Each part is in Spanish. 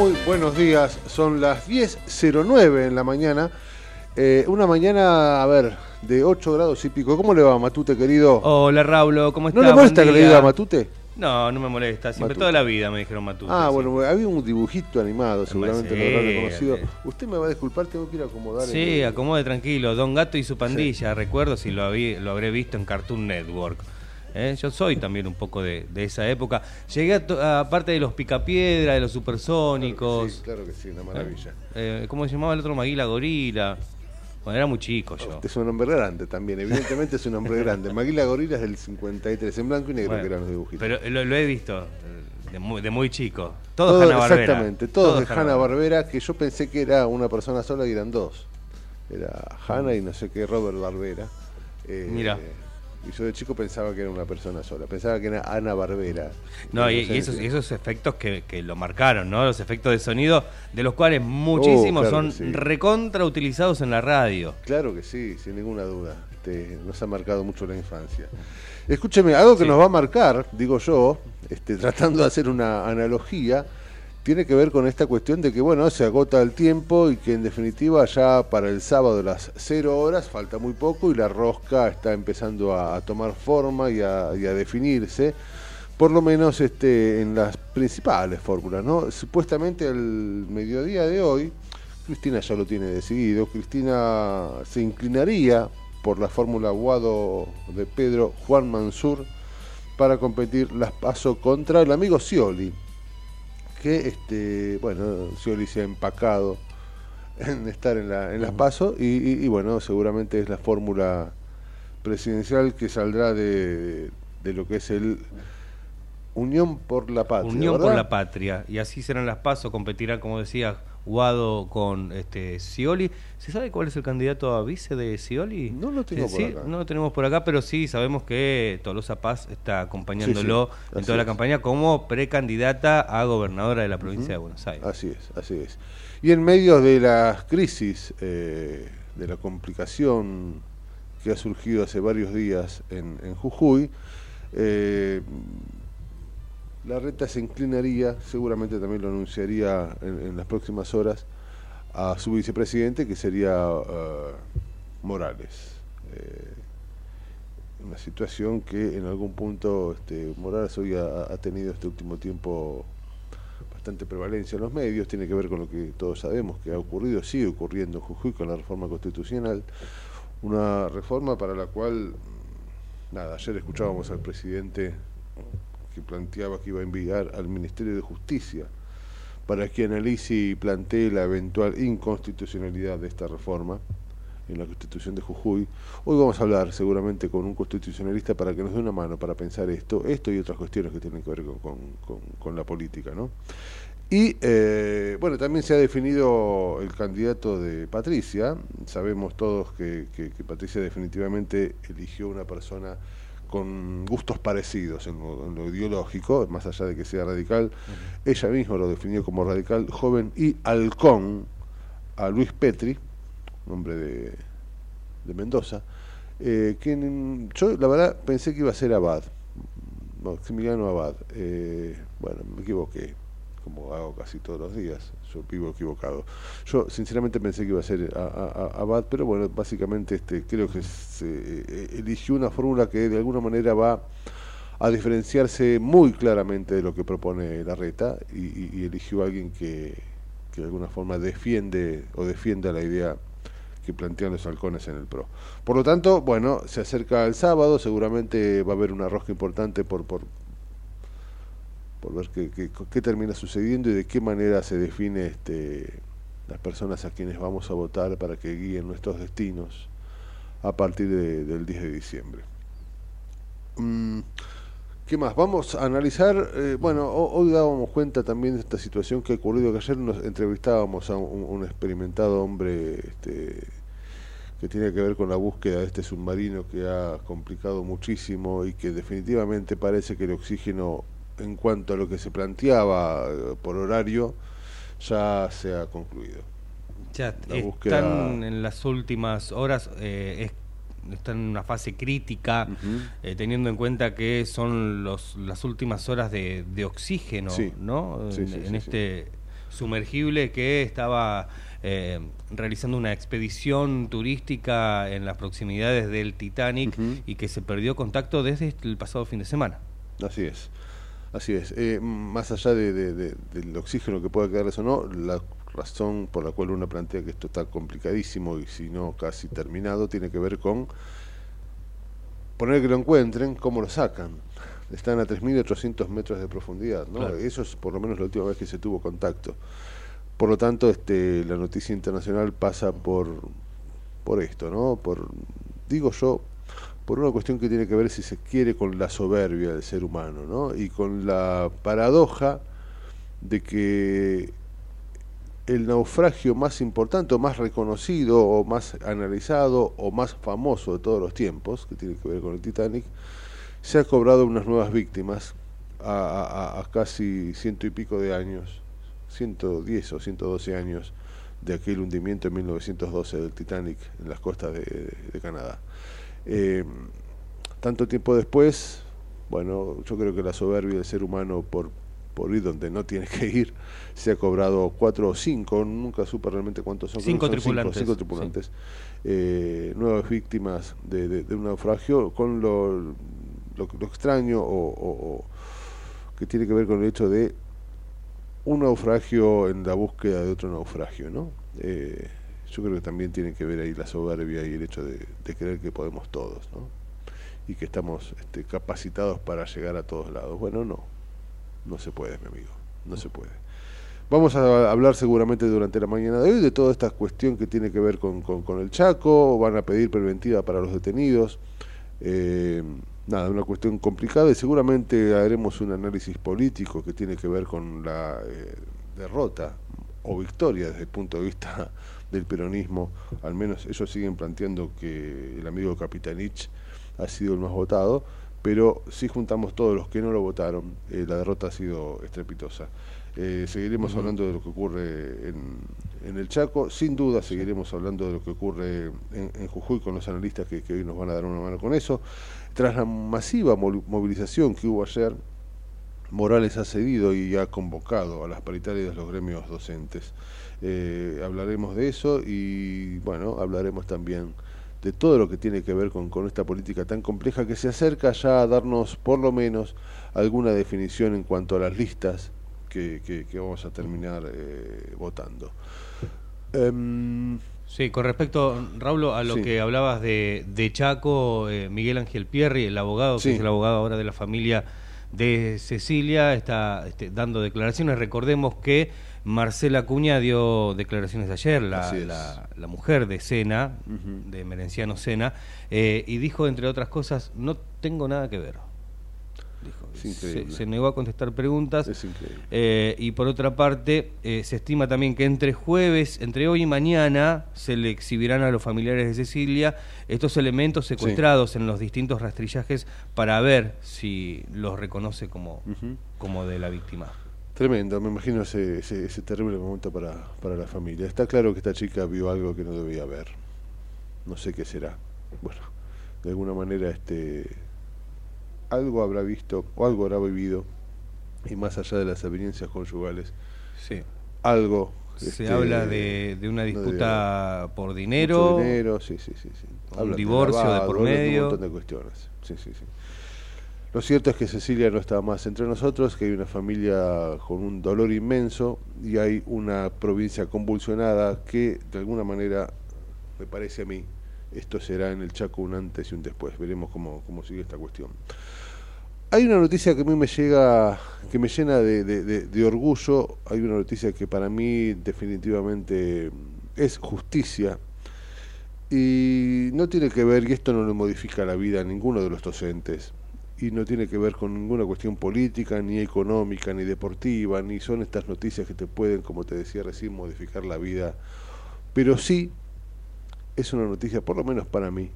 Muy buenos días. Son las 10.09 en la mañana. Eh, una mañana, a ver, de 8 grados y pico. ¿Cómo le va, Matute, querido? Hola, Raulo, ¿cómo estás? ¿No le molesta que le diga Matute? No, no me molesta. Siempre toda la vida me dijeron Matute. Ah, bueno, había un dibujito animado, seguramente lo habrá reconocido. Usted me va a disculpar, tengo que ir a acomodar. Sí, acomode tranquilo. Don Gato y su pandilla, recuerdo si lo, lo habré visto en Cartoon Network. ¿Eh? Yo soy también un poco de, esa época. Llegué a, parte de los picapiedra, de los supersónicos. Claro que sí, una maravilla. ¿Eh? ¿Cómo se llamaba el otro? Maguila Gorila. Bueno, era muy chico yo. es un hombre grande también, evidentemente es un hombre grande. Maguila Gorila es del 53, en blanco y negro que eran los dibujitos. Pero lo, he visto de muy, chico. Todos Todo, Barbera. Exactamente, todos, de Hanna Barbera, que yo pensé que era una persona sola y eran dos. Era Hanna y no sé qué, Robert Barbera. Eh, Mira. Y yo de chico pensaba que era una persona sola, pensaba que era Ana Barbera. No, y, esos, esos, efectos que, lo marcaron, ¿no? Los efectos de sonido, de los cuales muchísimos oh, son recontra utilizados en la radio. Claro que sí, sin ninguna duda. Este, nos ha marcado mucho la infancia. Escúcheme, algo que nos va a marcar, digo yo, este, tratando de hacer una analogía, tiene que ver con esta cuestión de que, bueno, se agota el tiempo y que en definitiva ya para el sábado las cero horas falta muy poco y la rosca está empezando a, tomar forma y a, definirse, por lo menos este, en las principales fórmulas, ¿no? Supuestamente el mediodía de hoy, Cristina ya lo tiene decidido, Cristina se inclinaría por la fórmula Guado de Pedro Juan Mansur para competir las paso contra el amigo Scioli que este, bueno, Scioli se ha empacado en estar en, la, en las PASO y, bueno, seguramente es la fórmula presidencial que saldrá de, de, lo que es el Unión por la Patria. Unión por la Patria, y así serán las PASO, competirán, como decía, Guado con este Scioli. ¿Se sabe cuál es el candidato a vice de Scioli? No lo tengo por acá. No lo tenemos por acá, pero sí sabemos que Tolosa Paz está acompañándolo en toda la campaña como precandidata a gobernadora de la provincia de Buenos Aires. Así es, así es. Y en medio de la crisis, eh, de la complicación que ha surgido hace varios días en, en Jujuy, eh, la reta se inclinaría, seguramente también lo anunciaría en, las próximas horas, a su vicepresidente, que sería uh, Morales. Eh, una situación que en algún punto este, Morales hoy ha, tenido este último tiempo bastante prevalencia en los medios, tiene que ver con lo que todos sabemos que ha ocurrido, sigue ocurriendo en Jujuy con la reforma constitucional, una reforma para la cual, nada, ayer escuchábamos al presidente que planteaba que iba a enviar al Ministerio de Justicia para que analice y plantee la eventual inconstitucionalidad de esta reforma en la Constitución de Jujuy. Hoy vamos a hablar seguramente con un constitucionalista para que nos dé una mano para pensar esto, esto y otras cuestiones que tienen que ver con, con la política. ¿no? Y eh, bueno, también se ha definido el candidato de Patricia. Sabemos todos que, Patricia definitivamente eligió una persona con gustos parecidos en lo, ideológico, más allá de que sea radical. Ella misma lo definió como radical, joven y halcón a Luis Petri, hombre de, de Mendoza, eh, quien yo la verdad pensé que iba a ser Abad, Maximiliano Abad. Eh, bueno, me equivoqué como hago casi todos los días, yo vivo equivocado. Yo sinceramente pensé que iba a ser Abad, pero bueno, básicamente este creo que se eh, eligió una fórmula que de alguna manera va a diferenciarse muy claramente de lo que propone la reta y, eligió a alguien que, que de alguna forma defiende o defienda la idea que plantean los halcones en el PRO. Por lo tanto, bueno, se acerca el sábado, seguramente va a haber una rosca importante por, por, por ver qué, termina sucediendo y de qué manera se define este, las personas a quienes vamos a votar para que guíen nuestros destinos a partir del 10 de diciembre. Mm, ¿Qué más? Vamos a analizar, eh, bueno, hoy dábamos cuenta también de esta situación que ha ocurrido, que ayer nos entrevistábamos a un, experimentado hombre este, que tiene que ver con la búsqueda de este submarino que ha complicado muchísimo y que definitivamente parece que el oxígeno en cuanto a lo que se planteaba eh, por horario, ya se ha concluido. Ya están en las últimas horas, eh, están en una fase crítica, eh, teniendo en cuenta que son los, las últimas horas de, oxígeno, ¿no? en, este sumergible que estaba realizando una expedición turística en las proximidades del Titanic y que se perdió contacto desde el pasado fin de semana. Así es. Así es. Eh, más allá de, del oxígeno que pueda quedarles o no, la razón por la cual uno plantea que esto está complicadísimo y si no casi terminado tiene que ver con poner que lo encuentren, cómo lo sacan. Están a 3.800 metros de profundidad, ¿no? Eso es por lo menos la última vez que se tuvo contacto. Por lo tanto, este, la noticia internacional pasa por, por esto, ¿no? Por, digo yo, por una cuestión que tiene que ver, si se quiere, con la soberbia del ser humano, ¿no? Y con la paradoja de que el naufragio más importante, o más reconocido, o más analizado, o más famoso de todos los tiempos, que tiene que ver con el Titanic, se ha cobrado unas nuevas víctimas a, casi ciento y pico de años, 110 o 112 años de aquel hundimiento en 1912 del Titanic en las costas de Canadá. Eh, tanto tiempo después, bueno, yo creo que la soberbia del ser humano por, por ir donde no tiene que ir, se ha cobrado cuatro o cinco, nunca supe realmente cuántos son. Cinco tripulantes. Cinco, tripulantes. Eh, nuevas víctimas de, un naufragio con lo, lo, extraño o, que tiene que ver con el hecho de un naufragio en la búsqueda de otro naufragio, ¿no? Eh, yo creo que también tiene que ver ahí la soberbia y el hecho de, creer que podemos todos, ¿no? Y que estamos este, capacitados para llegar a todos lados. Bueno, no, no se puede, mi amigo, no se puede. Vamos a hablar seguramente durante la mañana de hoy de toda esta cuestión que tiene que ver con, el Chaco, van a pedir preventiva para los detenidos. Eh, nada, una cuestión complicada y seguramente haremos un análisis político que tiene que ver con la eh, derrota o victoria desde el punto de vista del peronismo, al menos ellos siguen planteando que el amigo Capitanich ha sido el más votado, pero si juntamos todos los que no lo votaron, eh, la derrota ha sido estrepitosa. Eh, seguiremos hablando de lo que ocurre en, el Chaco, sin duda seguiremos hablando de lo que ocurre en, Jujuy con los analistas que, que, hoy nos van a dar una mano con eso. Tras la masiva movilización que hubo ayer, Morales ha cedido y ha convocado a las paritarias de los gremios docentes. Eh, hablaremos de eso y bueno, hablaremos también de todo lo que tiene que ver con, esta política tan compleja que se acerca ya a darnos por lo menos alguna definición en cuanto a las listas que, vamos a terminar eh, votando. Em, sí, con respecto, Raúl, a lo que hablabas de, Chaco, eh, Miguel Ángel Pierri, el abogado, que es el abogado ahora de la familia de Cecilia, está este, dando declaraciones. Recordemos que Marcela Cuña dio declaraciones ayer, la, la, mujer de Sena, de Merenciano Sena, eh, y dijo, entre otras cosas, no tengo nada que ver. Se, negó a contestar preguntas. Eh, y por otra parte, eh, se estima también que entre jueves, entre hoy y mañana, se le exhibirán a los familiares de Cecilia estos elementos secuestrados en los distintos rastrillajes para ver si los reconoce como, como de la víctima. Tremendo, me imagino ese, ese, terrible momento para, para la familia. Está claro que esta chica vio algo que no debía ver. No sé qué será. Bueno, de alguna manera este algo habrá visto o algo habrá vivido y más allá de las experiencias conyugales, sí. algo se este, habla de, de, una disputa por dinero, dinero, sí, sí, sí, un divorcio de, por medio, un montón de cuestiones. Sí, sí, sí. Lo cierto es que Cecilia no está más entre nosotros, que hay una familia con un dolor inmenso y hay una provincia convulsionada que de alguna manera, me parece a mí, esto será en el Chaco un antes y un después. Veremos cómo, cómo sigue esta cuestión. Hay una noticia que a mí me llega, que me llena de, orgullo. Hay una noticia que para mí definitivamente es justicia y no tiene que ver, y esto no le modifica la vida a ninguno de los docentes, y no tiene que ver con ninguna cuestión política, ni económica, ni deportiva, ni son estas noticias que te pueden, como te decía recién, modificar la vida, pero sí es una noticia, por lo menos para mí,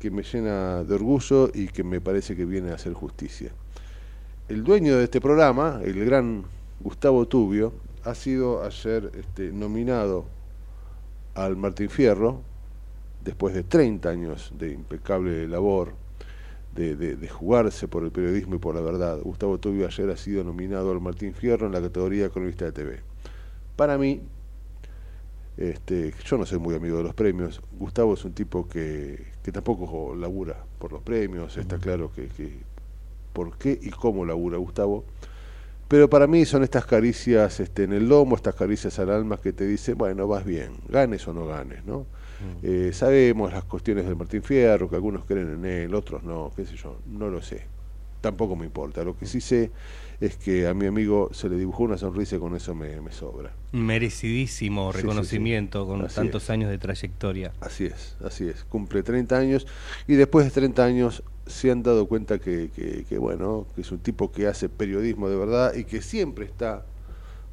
que me llena de orgullo y que me parece que viene a hacer justicia. El dueño de este programa, el gran Gustavo Tubio, ha sido ayer este, nominado al Martín Fierro, después de 30 años de impecable labor, de, jugarse por el periodismo y por la verdad. Gustavo Tubio ayer ha sido nominado al Martín Fierro en la categoría cronista de TV. Para mí, este, yo no soy muy amigo de los premios. Gustavo es un tipo que, que tampoco labura por los premios. Está claro que, que, por qué y cómo labura Gustavo. Pero para mí son estas caricias este, en el lomo, estas caricias al alma que te dicen, bueno, vas bien, ganes o no ganes, ¿no? Eh, sabemos las cuestiones del Martín Fierro, que algunos creen en él, otros no, qué sé yo, no lo sé. Tampoco me importa. Lo que sí sé es que a mi amigo se le dibujó una sonrisa y con eso me, me sobra. Merecidísimo reconocimiento con tantos años de trayectoria. Así es, así es. Cumple 30 años y después de 30 años se han dado cuenta que, que, bueno, que es un tipo que hace periodismo de verdad y que siempre está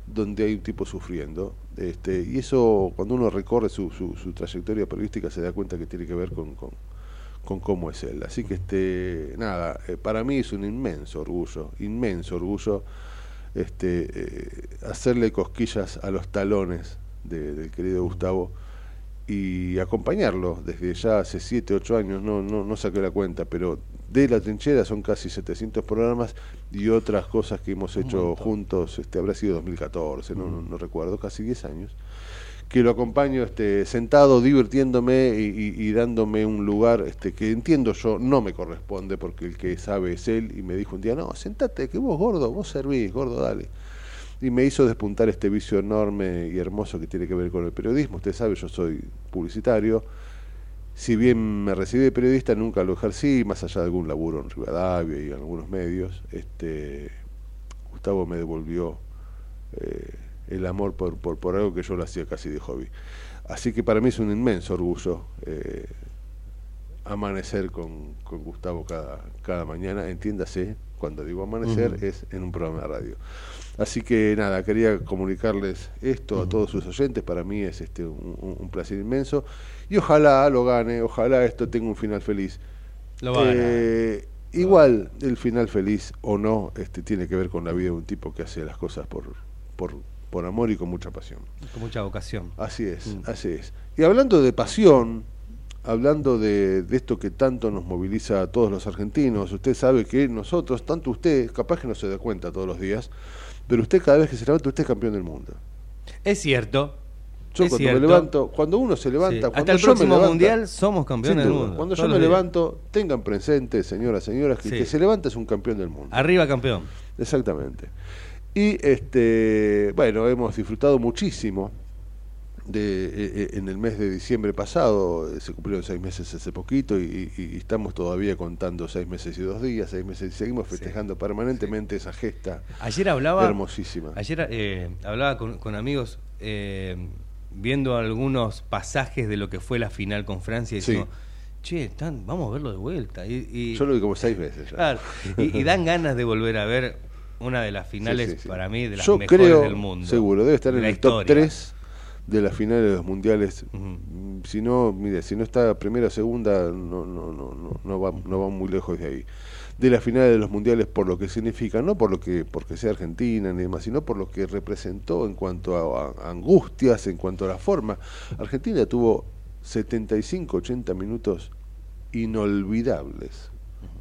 donde hay un tipo sufriendo. Este, y eso, cuando uno recorre su, su, trayectoria periodística, se da cuenta que tiene que ver con, con con cómo es él. Así que este nada, eh, para mí es un inmenso orgullo, inmenso orgullo este eh, hacerle cosquillas a los talones del querido Gustavo y acompañarlo desde ya hace 7, 8 años, no, no, no saqué la cuenta, pero de la trinchera son casi 700 programas y otras cosas que hemos hecho juntos, este habrá sido 2014, no, no, no recuerdo, casi 10 años que lo acompaño este, sentado, divirtiéndome y, dándome un lugar este, que entiendo yo no me corresponde porque el que sabe es él y me dijo un día, no, sentate, que vos gordo, vos servís, gordo, dale. Y me hizo despuntar este vicio enorme y hermoso que tiene que ver con el periodismo. Usted sabe, yo soy publicitario. Si bien me recibí de periodista, nunca lo ejercí, más allá de algún laburo en Rivadavia y en algunos medios. Este, Gustavo me devolvió eh, el amor por, por, por, algo que yo lo hacía casi de hobby. Así que para mí es un inmenso orgullo eh, amanecer con, con, Gustavo cada, cada mañana, entiéndase, cuando digo amanecer es en un programa de radio. Así que nada, quería comunicarles esto a todos sus oyentes, para mí es este un, placer inmenso y ojalá lo gane, ojalá esto tenga un final feliz. Lo eh, Igual el final feliz o no este tiene que ver con la vida de un tipo que hace las cosas por, por por amor y con mucha pasión. Con mucha vocación. Así es, mm. así es. Y hablando de pasión, hablando de, esto que tanto nos moviliza a todos los argentinos, usted sabe que nosotros, tanto usted, capaz que no se da cuenta todos los días, pero usted cada vez que se levanta, usted es campeón del mundo. Es cierto. Yo cuando me levanto, cuando uno se levanta, cuando hasta el próximo mundial somos campeones del mundo. Cuando yo me levanto, tengan presente, señoras, señoras, que el que se levanta es un campeón del mundo. Arriba campeón. Exactamente. Y este, bueno, hemos disfrutado muchísimo de, eh, eh, en el mes de diciembre pasado, se cumplieron seis meses hace poquito y, estamos todavía contando seis meses y dos días, seis meses y seguimos festejando permanentemente esa gesta ayer hablaba, hermosísima. Ayer hablaba con, amigos viendo algunos pasajes de lo que fue la final con Francia y decimos, che, vamos a verlo de vuelta. Y, Yo lo vi como seis veces y, dan ganas de volver a ver una de las finales para mí de las mejores del mundo. Seguro, debe estar en el top 3 de las finales de los mundiales. Si no, mire, si no está primera o segunda, no, no, no, no, va, no va muy lejos de ahí. De las finales de los mundiales por lo que significa, no por lo que porque sea Argentina ni demás, sino por lo que representó en cuanto a, angustias, en cuanto a la forma. Argentina tuvo 75, 80 minutos inolvidables,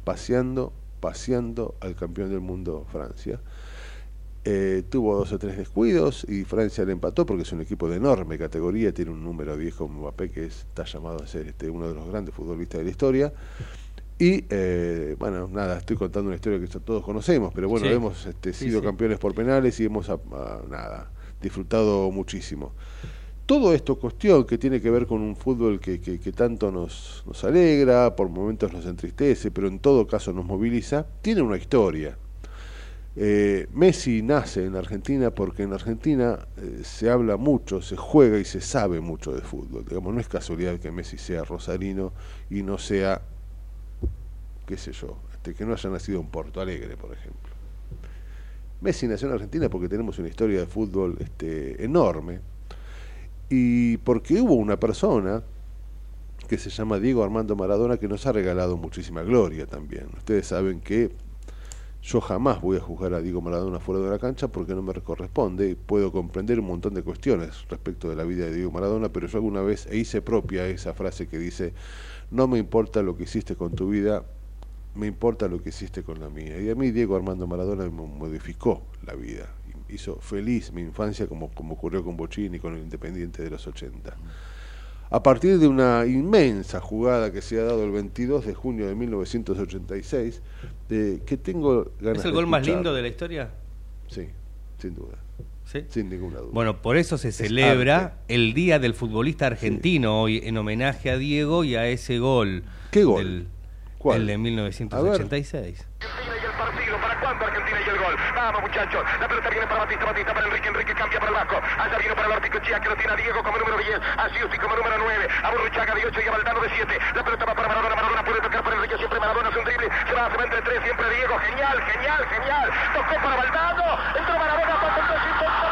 paseando paseando al campeón del mundo Francia. Eh, tuvo dos o tres descuidos y Francia le empató porque es un equipo de enorme categoría, tiene un número 10 como Mbappé que está llamado a ser este, uno de los grandes futbolistas de la historia. Y eh, bueno, nada, estoy contando una historia que todos conocemos, pero bueno, hemos este, sido campeones por penales y hemos nada, disfrutado muchísimo todo esto cuestión que tiene que ver con un fútbol que, que, tanto nos, nos, alegra, por momentos nos entristece, pero en todo caso nos moviliza, tiene una historia. Eh, Messi nace en Argentina porque en Argentina eh, se habla mucho, se juega y se sabe mucho de fútbol. Digamos, no es casualidad que Messi sea rosarino y no sea, qué sé yo, este, que no haya nacido en Porto Alegre, por ejemplo. Messi nació en Argentina porque tenemos una historia de fútbol este, enorme, y porque hubo una persona que se llama Diego Armando Maradona que nos ha regalado muchísima gloria también. Ustedes saben que yo jamás voy a juzgar a Diego Maradona fuera de la cancha porque no me corresponde. Puedo comprender un montón de cuestiones respecto de la vida de Diego Maradona, pero yo alguna vez hice propia esa frase que dice, no me importa lo que hiciste con tu vida, me importa lo que hiciste con la mía. Y a mí Diego Armando Maradona me modificó la vida hizo feliz mi infancia como, como ocurrió con Bochini, con el Independiente de los 80. A partir de una inmensa jugada que se ha dado el 22 de junio de 1986, de, que tengo ganas ¿Es el gol más lindo de la historia? Sí, sin duda. Sin ninguna duda. Bueno, por eso se celebra el Día del Futbolista Argentino hoy en homenaje a Diego y a ese gol. ¿Qué gol? ¿Cuál? El de 1986. Vamos, muchachos. La pelota viene para Batista, Batista para Enrique, Enrique cambia para el Vasco. Allá viene para el Articochía, que lo tiene a Diego como número 10, a Siusti como número 9, a Burruchaga de 8 y a Valdano de 7. La pelota va para Maradona, Maradona puede tocar para Enrique, siempre Maradona es un drible. Se va, se va entre tres, siempre Diego. Genial, genial, genial. Tocó para Valdano, entró Maradona, para el 3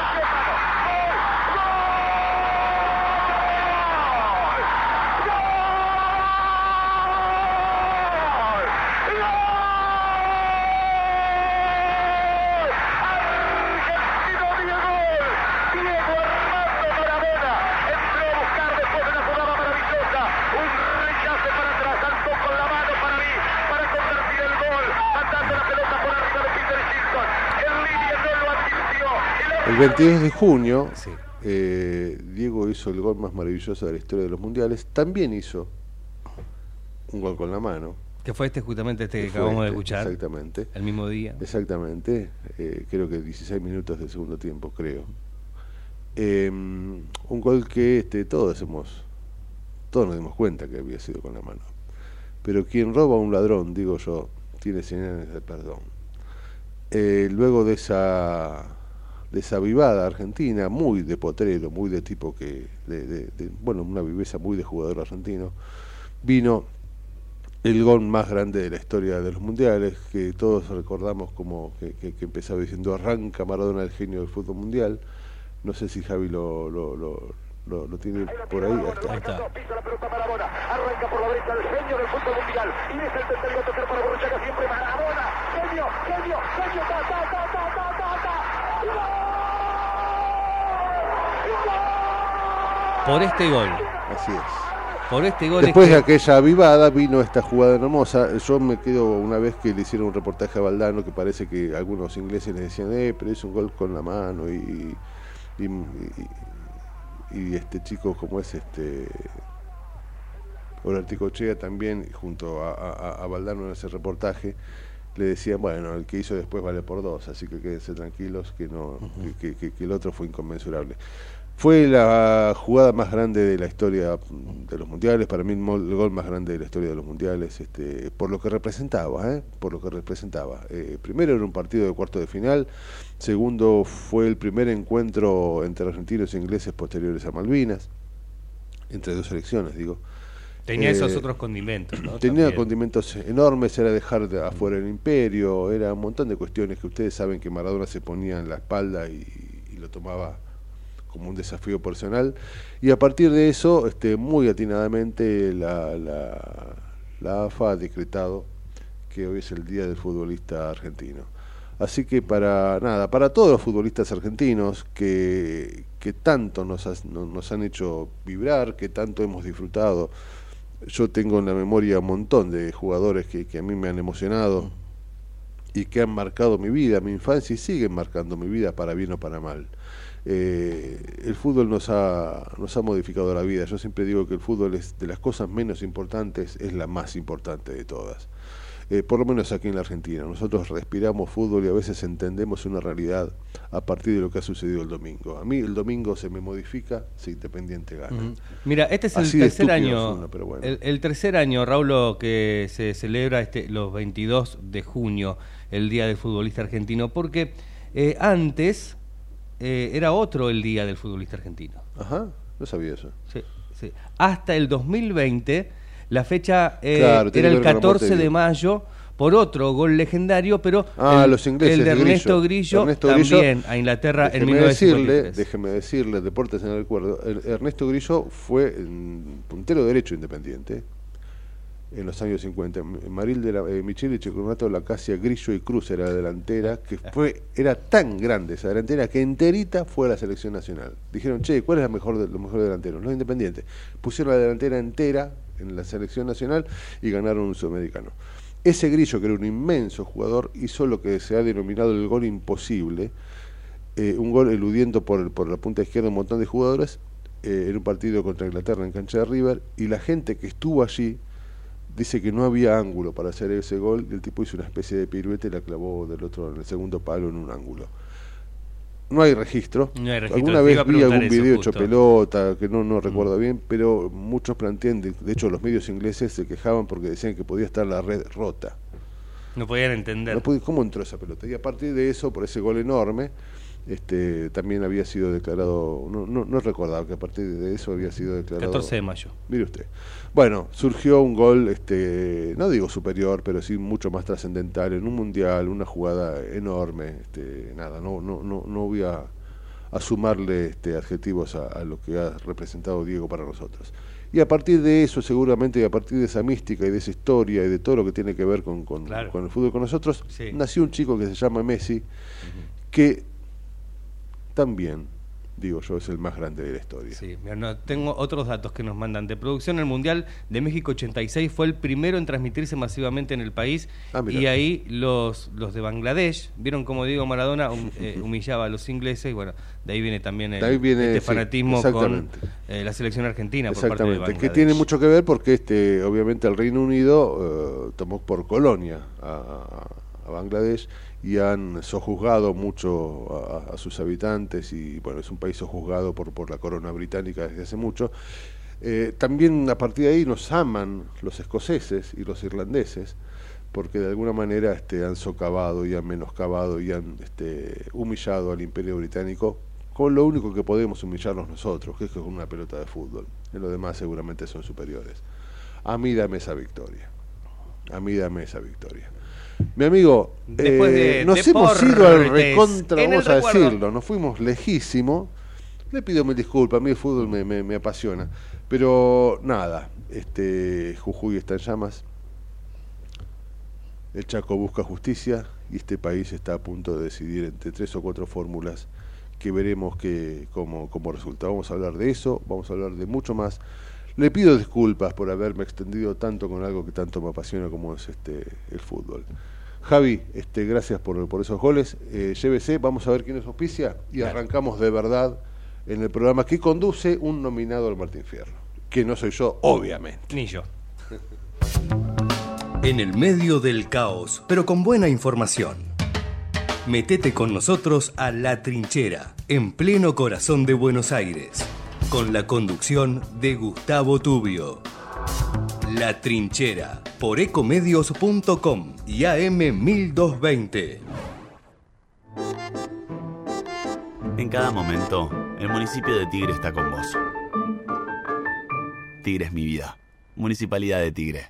El 22 de junio, eh, Diego hizo el gol más maravilloso de la historia de los mundiales. También hizo un gol con la mano. Que fue este justamente este que, acabamos de este, escuchar. Exactamente. El mismo día. Exactamente. Eh, creo que 16 minutos de segundo tiempo, creo. Em, un gol que este, todos hemos, todos nos dimos cuenta que había sido con la mano. Pero quien roba a un ladrón, digo yo, tiene señales de perdón. Eh, luego de esa de esa vivada argentina, muy de potrero, muy de tipo que, de, bueno, una viveza muy de jugador argentino, vino el gol más grande de la historia de los mundiales, que todos recordamos como que, que, empezaba diciendo arranca Maradona el genio del fútbol mundial. No sé si Javi lo, lo, lo, lo, tiene por ahí. Ahí está. Arranca por la derecha el genio del fútbol mundial. Y es el tercero a tocar para Borruchaga siempre Maradona. Genio, genio, genio, ta, ta, ta, ta, ta, ta, ta. Por este gol. Así es. Por este gol. Después de aquella avivada vino esta jugada hermosa. Yo me quedo una vez que le hicieron un reportaje a Valdano que parece que algunos ingleses le decían, eh, pero es un gol con la mano y, y, este chico como es este Orticochea también junto a, a, Valdano en ese reportaje le decían bueno el que hizo después vale por dos así que quédense tranquilos que no que el otro fue inconmensurable Fue la jugada más grande de la historia de los mundiales, para mí el gol más grande de la historia de los mundiales, este, por lo que representaba, ¿eh? por lo que representaba. Eh, primero era un partido de cuarto de final, segundo fue el primer encuentro entre argentinos e ingleses posteriores a Malvinas, entre dos elecciones, digo. Tenía esos eh, otros condimentos, ¿no? Tenía condimentos enormes, era dejar de afuera el imperio, era un montón de cuestiones que ustedes saben que Maradona se ponía en la espalda y, lo tomaba como un desafío personal. Y a partir de eso, este, muy atinadamente, la, la, la AFA ha decretado que hoy es el Día del Futbolista Argentino. Así que para nada, para todos los futbolistas argentinos que, que tanto nos, nos han hecho vibrar, que tanto hemos disfrutado yo tengo en la memoria un montón de jugadores que, que a mí me han emocionado y que han marcado mi vida, mi infancia y siguen marcando mi vida para bien o para mal. Eh, el fútbol nos ha, nos ha modificado la vida. Yo siempre digo que el fútbol es de las cosas menos importantes, es la más importante de todas. Eh, por lo menos aquí en la Argentina. Nosotros respiramos fútbol y a veces entendemos una realidad a partir de lo que ha sucedido el domingo. A mí el domingo se me modifica si Independiente gana. Mira, este es el tercer año, el, tercer año, Raúl, que se celebra este, los 22 de junio, el Día del Futbolista Argentino, porque eh, antes eh, era otro el Día del Futbolista Argentino. Ajá, no sabía eso. Sí, sí. Hasta el 2020 la fecha eh, era el 14 de mayo por otro gol legendario, pero ah, el, los ingleses, el de Ernesto Grillo, también a Inglaterra en 1953. déjeme decirle, Deportes en el recuerdo, Ernesto Grillo fue puntero derecho independiente en los años 50. Maril de la, eh, Michele Checronato, Lacasia, Grillo y Cruz era la delantera, que fue era tan grande esa delantera que enterita fue a la selección nacional. Dijeron, che, ¿cuál es la mejor de, los mejores delanteros? Los independientes. Pusieron la delantera entera en la selección nacional y ganaron un sudamericano. Ese Grillo, que era un inmenso jugador, hizo lo que se ha denominado el gol imposible, eh, un gol eludiendo por, por la punta izquierda un montón de jugadores eh, en un partido contra Inglaterra en cancha de River, y la gente que estuvo allí dice que no había ángulo para hacer ese gol, y el tipo hizo una especie de piruete y la clavó del otro, en el segundo palo en un ángulo no hay registro. Alguna vez vi algún video hecho pelota, que no, no mm. recuerdo bien, pero muchos plantean, de, hecho los medios ingleses se quejaban porque decían que podía estar la red rota. No podían entender. ¿Cómo entró esa pelota? Y a partir de eso, por ese gol enorme, este, también había sido declarado, no, no, no recordaba que a partir de eso había sido declarado. 14 de mayo. Mire usted. Bueno, surgió un gol, este, no digo superior, pero sí mucho más trascendental en un mundial, una jugada enorme. Este, nada, no, no, no, no voy a, sumarle este, adjetivos a, lo que ha representado Diego para nosotros. Y a partir de eso, seguramente, y a partir de esa mística y de esa historia y de todo lo que tiene que ver con, con, el fútbol con nosotros, nació un chico que se llama Messi, que también, digo yo, es el más grande de la historia. Sí, tengo otros datos que nos mandan. De producción, el Mundial de México 86 fue el primero en transmitirse masivamente en el país ah, y ahí los, los de Bangladesh, vieron como digo Maradona eh, humillaba a los ingleses y bueno, de ahí viene también el, este fanatismo con eh, la selección argentina por parte de Bangladesh. que tiene mucho que ver porque este obviamente el Reino Unido eh, tomó por colonia a, a Bangladesh y han sojuzgado mucho a, sus habitantes y bueno, es un país sojuzgado por, por la corona británica desde hace mucho. Eh, también a partir de ahí nos aman los escoceses y los irlandeses porque de alguna manera este, han socavado y han menoscabado y han este, humillado al imperio británico con lo único que podemos humillarnos nosotros, que es con una pelota de fútbol. En lo demás seguramente son superiores. A mí dame esa victoria. A mí dame esa victoria. Mi amigo, eh, nos hemos ido al recontra, vamos a decirlo, nos fuimos lejísimo. Le pido mil disculpas, a mí el fútbol me, apasiona. Pero nada, este Jujuy está en llamas. El Chaco busca justicia y este país está a punto de decidir entre tres o cuatro fórmulas que veremos que como, como resulta. Vamos a hablar de eso, vamos a hablar de mucho más. Le pido disculpas por haberme extendido tanto con algo que tanto me apasiona como es este el fútbol. Javi, este, gracias por, por esos goles. Eh, llévese, vamos a ver quién es auspicia y arrancamos de verdad en el programa que conduce un nominado al Martín Fierro, que no soy yo, obviamente. Ni yo. en el medio del caos, pero con buena información. Metete con nosotros a La Trinchera, en pleno corazón de Buenos Aires, con la conducción de Gustavo Tubio. La Trinchera, por ecomedios.com y AM1220. En cada momento, el municipio de Tigre está con vos. Tigre es mi vida. Municipalidad de Tigre.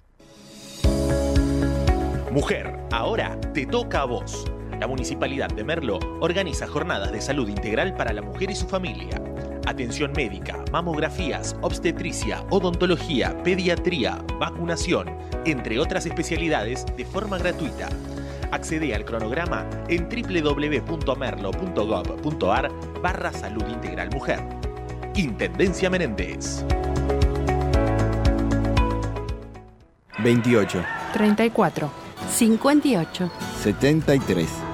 Mujer, ahora te toca a vos. La Municipalidad de Merlo organiza jornadas de salud integral para la mujer y su familia. Atención médica, mamografías, obstetricia, odontología, pediatría, vacunación, entre otras especialidades de forma gratuita. Accede al cronograma en www.merlo.gov.ar barra salud integral mujer. Intendencia Menéndez. 28. 34. 58. 73.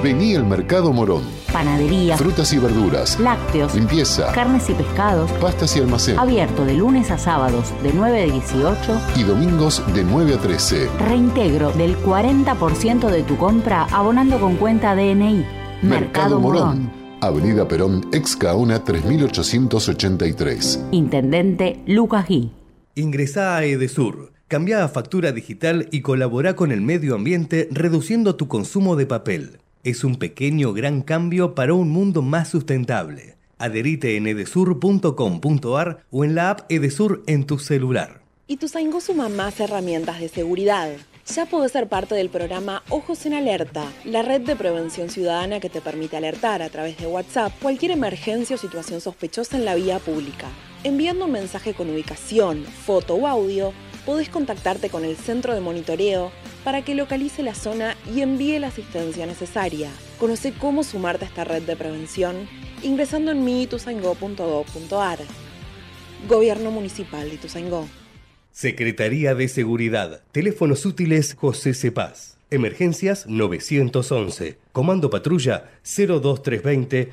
Vení al Mercado Morón. Panadería. Frutas y verduras. Lácteos. Limpieza. Carnes y pescados. Pastas y almacén. Abierto de lunes a sábados de 9 a 18. Y domingos de 9 a 13. Reintegro del 40% de tu compra abonando con cuenta DNI. Mercado, Morón. Avenida Perón, ex Caona 3883. Intendente Lucas Gui. Ingresá a Edesur. Cambia a factura digital y colabora con el medio ambiente reduciendo tu consumo de papel. Es un pequeño gran cambio para un mundo más sustentable. Adherite en edesur.com.ar o en la app Edesur en tu celular. Ituzaingó suma más herramientas de seguridad. Ya podés ser parte del programa Ojos en Alerta, la red de prevención ciudadana que te permite alertar a través de WhatsApp cualquier emergencia o situación sospechosa en la vía pública. Enviando un mensaje con ubicación, foto o audio, podés contactarte con el centro de monitoreo para que localice la zona y envíe la asistencia necesaria. Conoce cómo sumarte a esta red de prevención ingresando en miituzaingó.gov.ar. Gobierno Municipal de Ituzaingó. Secretaría de Seguridad. Teléfonos útiles José Cepaz. Emergencias 911. Comando Patrulla 02320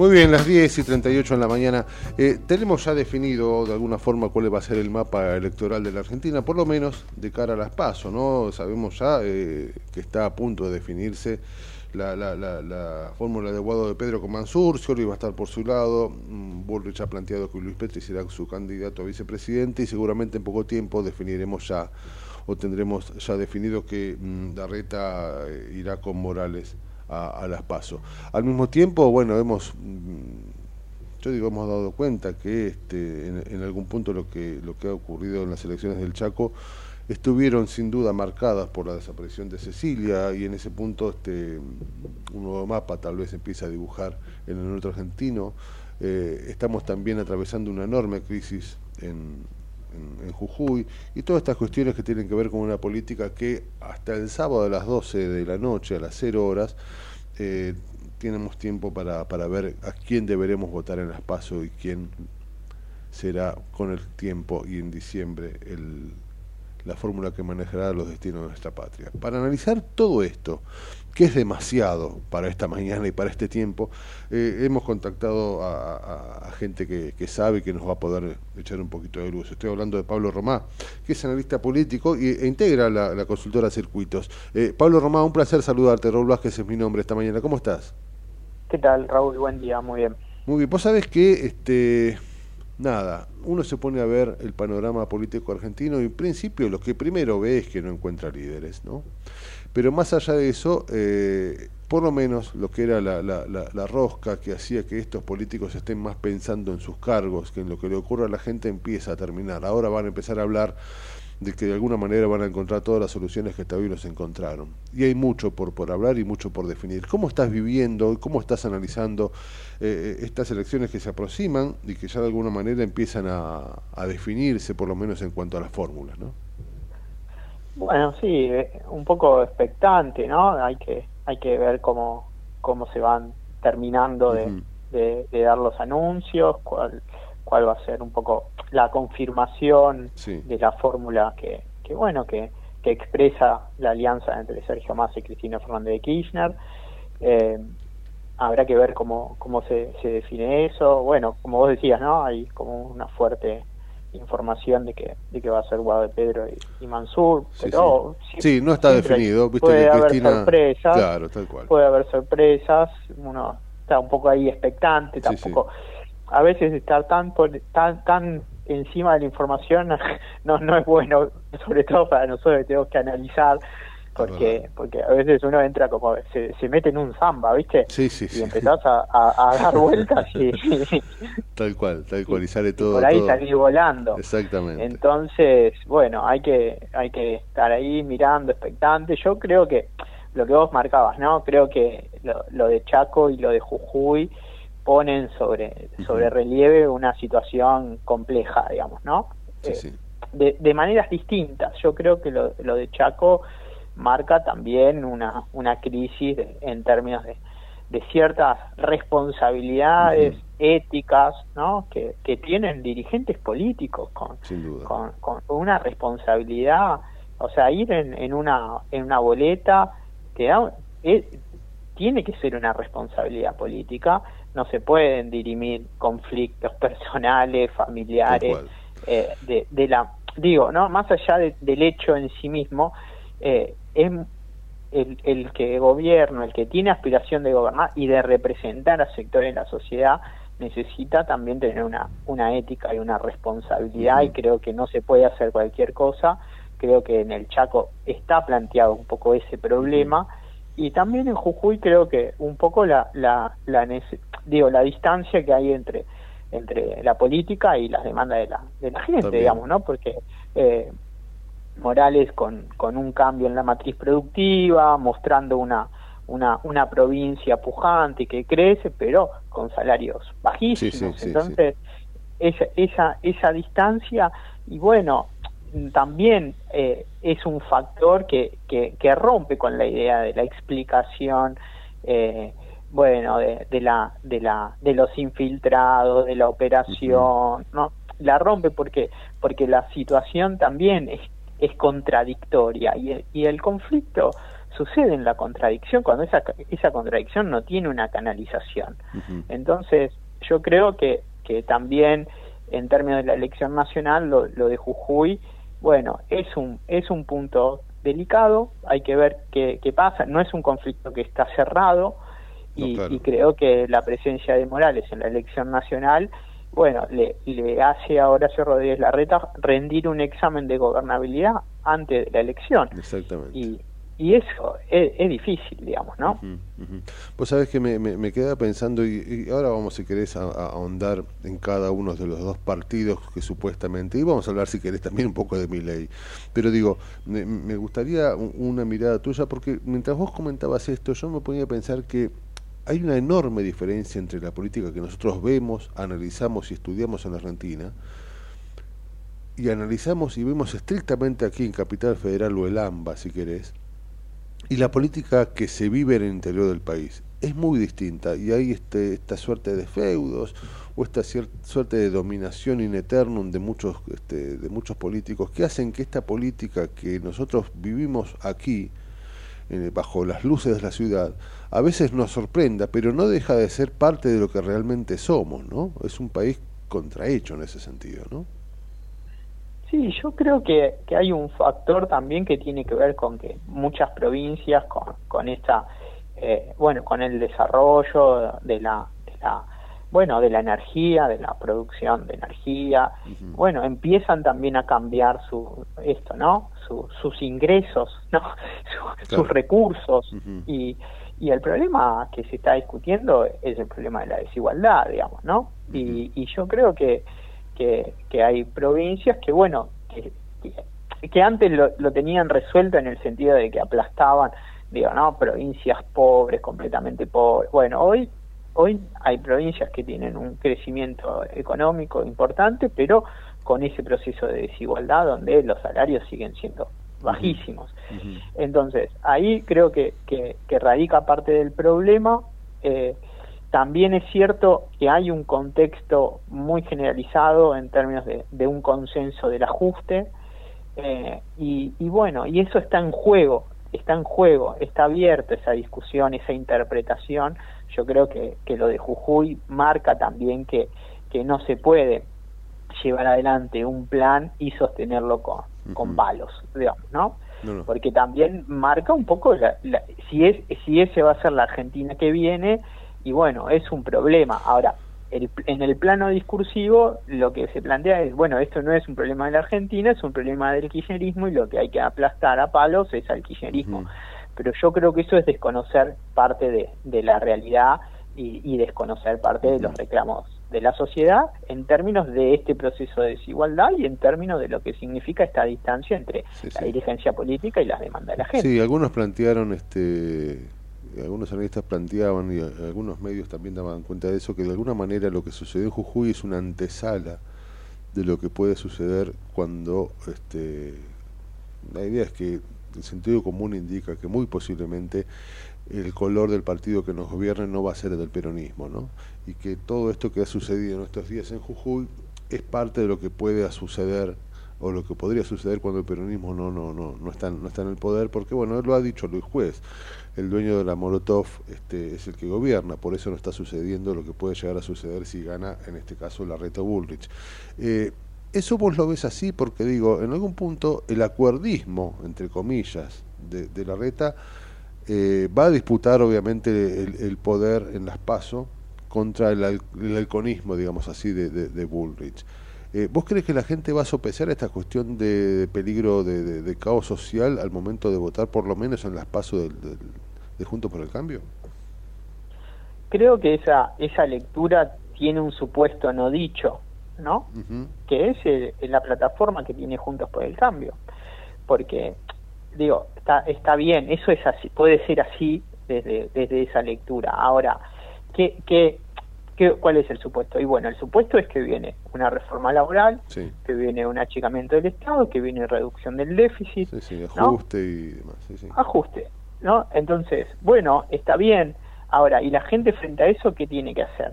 Muy bien, las 10 y 38 en la mañana. Eh, tenemos ya definido de alguna forma cuál va a ser el mapa electoral de la Argentina, por lo menos de cara a las PASO, ¿no? Sabemos ya eh, que está a punto de definirse la, fórmula de Guado de Pedro con Mansur, Scioli va a estar por su lado, mm, Bullrich ha planteado que Luis Petri será su candidato a vicepresidente y seguramente en poco tiempo definiremos ya o tendremos ya definido que mm, Darreta eh, irá con Morales a, las PASO. Al mismo tiempo, bueno, hemos, mm, yo digo, hemos dado cuenta que este, en, algún punto lo que, lo que ha ocurrido en las elecciones del Chaco estuvieron sin duda marcadas por la desaparición de Cecilia y en ese punto este, un nuevo mapa tal vez empieza a dibujar en el norte argentino. Eh, estamos también atravesando una enorme crisis en, en, Jujuy, y todas estas cuestiones que tienen que ver con una política que hasta el sábado a las 12 de la noche, a las 0 horas, eh, tenemos tiempo para, para ver a quién deberemos votar en las PASO y quién será con el tiempo y en diciembre el, la fórmula que manejará los destinos de nuestra patria. Para analizar todo esto, que es demasiado para esta mañana y para este tiempo, eh, hemos contactado a, gente que, sabe y que nos va a poder echar un poquito de luz. Estoy hablando de Pablo Romá, que es analista político y, e integra la, consultora Circuitos. Eh, Pablo Romá, un placer saludarte. Raúl Vázquez es mi nombre esta mañana. ¿Cómo estás? ¿Qué tal, Raúl? Buen día, muy bien. Muy bien. Vos sabés que este, nada, uno se pone a ver el panorama político argentino y en principio lo que primero ve es que no encuentra líderes, ¿no? Pero más allá de eso, eh, por lo menos lo que era la, rosca que hacía que estos políticos estén más pensando en sus cargos, que en lo que le ocurre a la gente empieza a terminar. Ahora van a empezar a hablar de que de alguna manera van a encontrar todas las soluciones que todavía no se encontraron. Y hay mucho por, por hablar y mucho por definir. ¿Cómo estás viviendo, cómo estás analizando eh, estas elecciones que se aproximan y que ya de alguna manera empiezan a, a definirse, por lo menos en cuanto a las fórmulas, ¿no? Bueno, sí, eh, un poco expectante, ¿no? Hay que hay que ver cómo cómo se van terminando de, de, dar los anuncios, cuál cuál va a ser un poco la confirmación de la fórmula que, que bueno que, que expresa la alianza entre Sergio Massa y Cristina Fernández de Kirchner. Eh, habrá que ver cómo, cómo se, se define eso. Bueno, como vos decías, ¿no? Hay como una fuerte información de que, de que va a ser Guado de Pedro y, Mansur, pero sí, no está definido. puede haber sorpresas, claro, tal cual. puede haber sorpresas, uno está un poco ahí expectante, tampoco. A veces estar tan, tan, tan encima de la información no, no es bueno, sobre todo para nosotros que tenemos que analizar porque porque a veces uno entra como se, se mete en un samba viste sí, sí, y empezás a, a, dar vueltas y tal cual tal cual y sale todo por ahí salís volando. Exactamente. Entonces bueno hay que hay que estar ahí mirando expectante. Yo creo que lo que vos marcabas no creo que lo, lo de Chaco y lo de Jujuy ponen sobre sobre relieve una situación compleja digamos no sí, sí. De, de maneras distintas. Yo creo que lo, lo de Chaco marca también una, una crisis en términos de, de ciertas responsabilidades éticas ¿no? que, que tienen dirigentes políticos con, con, con, una responsabilidad, o sea, ir en, en, una, en una boleta que da, eh, tiene que ser una responsabilidad política, no se pueden dirimir conflictos personales, familiares, eh, de, de la, digo, no más allá del hecho en sí mismo, eh, es el, el que gobierna, el que tiene aspiración de gobernar y de representar a sectores de la sociedad, necesita también tener una, una ética y una responsabilidad y creo que no se puede hacer cualquier cosa. Creo que en el Chaco está planteado un poco ese problema y también en Jujuy creo que un poco la, la, la digo la distancia que hay entre entre la política y las demandas de la, de la gente, digamos, ¿no? Porque eh, Morales con, con un cambio en la matriz productiva, mostrando una, una, una provincia pujante que crece, pero con salarios bajísimos. Entonces, Esa, esa, esa distancia, y bueno, también eh, es un factor que, que, que, rompe con la idea de la explicación eh, bueno de, de, la de la de los infiltrados de la operación no la rompe porque porque la situación también es, es contradictoria. Y el, y el conflicto sucede en la contradicción cuando esa esa contradicción no tiene una canalización. Entonces yo creo que que también en términos de la elección nacional lo, lo de Jujuy bueno, es un, es un punto delicado, hay que ver qué, qué pasa, no es un conflicto que está cerrado y, creo que la presencia de Morales en la elección nacional, bueno, le, le hace a Horacio Rodríguez Larreta rendir un examen de gobernabilidad antes de la elección. Exactamente. Y, y eso es, difícil, digamos, ¿no? Pues sabes que me, me, queda pensando, y, ahora vamos, si querés, a, ahondar en cada uno de los dos partidos que supuestamente, y vamos a hablar, si querés, también un poco de mi ley. Pero digo, me, me gustaría una mirada tuya, porque mientras vos comentabas esto, yo me ponía a pensar que hay una enorme diferencia entre la política que nosotros vemos, analizamos y estudiamos en Argentina, y analizamos y vemos estrictamente aquí en Capital Federal o el AMBA, si querés, y la política que se vive en el interior del país. Es muy distinta y hay este, esta suerte de feudos o esta suerte de dominación in eternum de muchos, este, de muchos políticos que hacen que esta política que nosotros vivimos aquí, bajo las luces de la ciudad, a veces nos sorprenda, pero no deja de ser parte de lo que realmente somos, ¿no? Es un país contrahecho en ese sentido, ¿no? Sí, yo creo que, que hay un factor también que tiene que ver con que muchas provincias con, con esta, eh, bueno, con el desarrollo de la, de la, bueno, de la energía, de la producción de energía, bueno, empiezan también a cambiar su, esto, ¿no? sus ingresos, ¿no? Sus recursos y, y el problema que se está discutiendo es el problema de la desigualdad, digamos, ¿no? y, y yo creo que que, hay provincias que, bueno, que, que antes lo, lo, tenían resuelto en el sentido de que aplastaban, digo, no, provincias pobres, completamente pobres. Bueno, hoy, hoy hay provincias que tienen un crecimiento económico importante, pero con ese proceso de desigualdad donde los salarios siguen siendo bajísimos. Entonces, ahí creo que, que, que, radica parte del problema. Eh, también es cierto que hay un contexto muy generalizado en términos de, un consenso del ajuste eh, y, bueno, y eso está en juego, está en juego, está abierta esa discusión, esa interpretación. Yo creo que, que lo de Jujuy marca también que, que no se puede llevar adelante un plan y sostenerlo con, con palos, digamos, ¿no? Porque también marca un poco si es si ese va a ser la Argentina que viene y bueno, es un problema. Ahora, el, en el plano discursivo lo que se plantea es, bueno, esto no es un problema de la Argentina, es un problema del kirchnerismo y lo que hay que aplastar a palos es al kirchnerismo. Pero yo creo que eso es desconocer parte de, de la realidad y, y, desconocer parte de los reclamos de la sociedad en términos de este proceso de desigualdad y en términos de lo que significa esta distancia entre la dirigencia política y las demandas de la gente. Sí, algunos plantearon este algunos analistas planteaban y algunos medios también daban cuenta de eso, que de alguna manera lo que sucedió en Jujuy es una antesala de lo que puede suceder cuando este, la idea es que el sentido común indica que muy posiblemente el color del partido que nos gobierne no va a ser el del peronismo, ¿no? Y que todo esto que ha sucedido en estos días en Jujuy es parte de lo que puede suceder o lo que podría suceder cuando el peronismo no no no no está no está en el poder porque bueno él lo ha dicho Luis Juez el dueño de la Molotov este, es el que gobierna, por eso no está sucediendo lo que puede llegar a suceder si gana, en este caso, la Reta Bullrich. Eh, eso vos lo ves así porque digo, en algún punto el acuerdismo, entre comillas, de, la reta, eh, va a disputar obviamente el, poder en las PASO contra el, el halconismo, digamos así, de, de Bullrich. Eh, ¿Vos crees que la gente va a sopesar esta cuestión de, peligro de, caos social al momento de votar, por lo menos en las pasos del, de Juntos por el Cambio? Creo que esa, esa lectura tiene un supuesto no dicho, ¿no? Que es la plataforma que tiene Juntos por el Cambio. Porque, digo, está, está bien, eso es así, puede ser así desde, desde esa lectura. Ahora, ¿qué, qué, ¿Cuál es el supuesto? Y bueno, el supuesto es que viene una reforma laboral, que viene un achicamiento del Estado, que viene reducción del déficit. ajuste y demás. Ajuste, ¿no? Entonces, bueno, está bien. Ahora, ¿y la gente frente a eso qué tiene que hacer?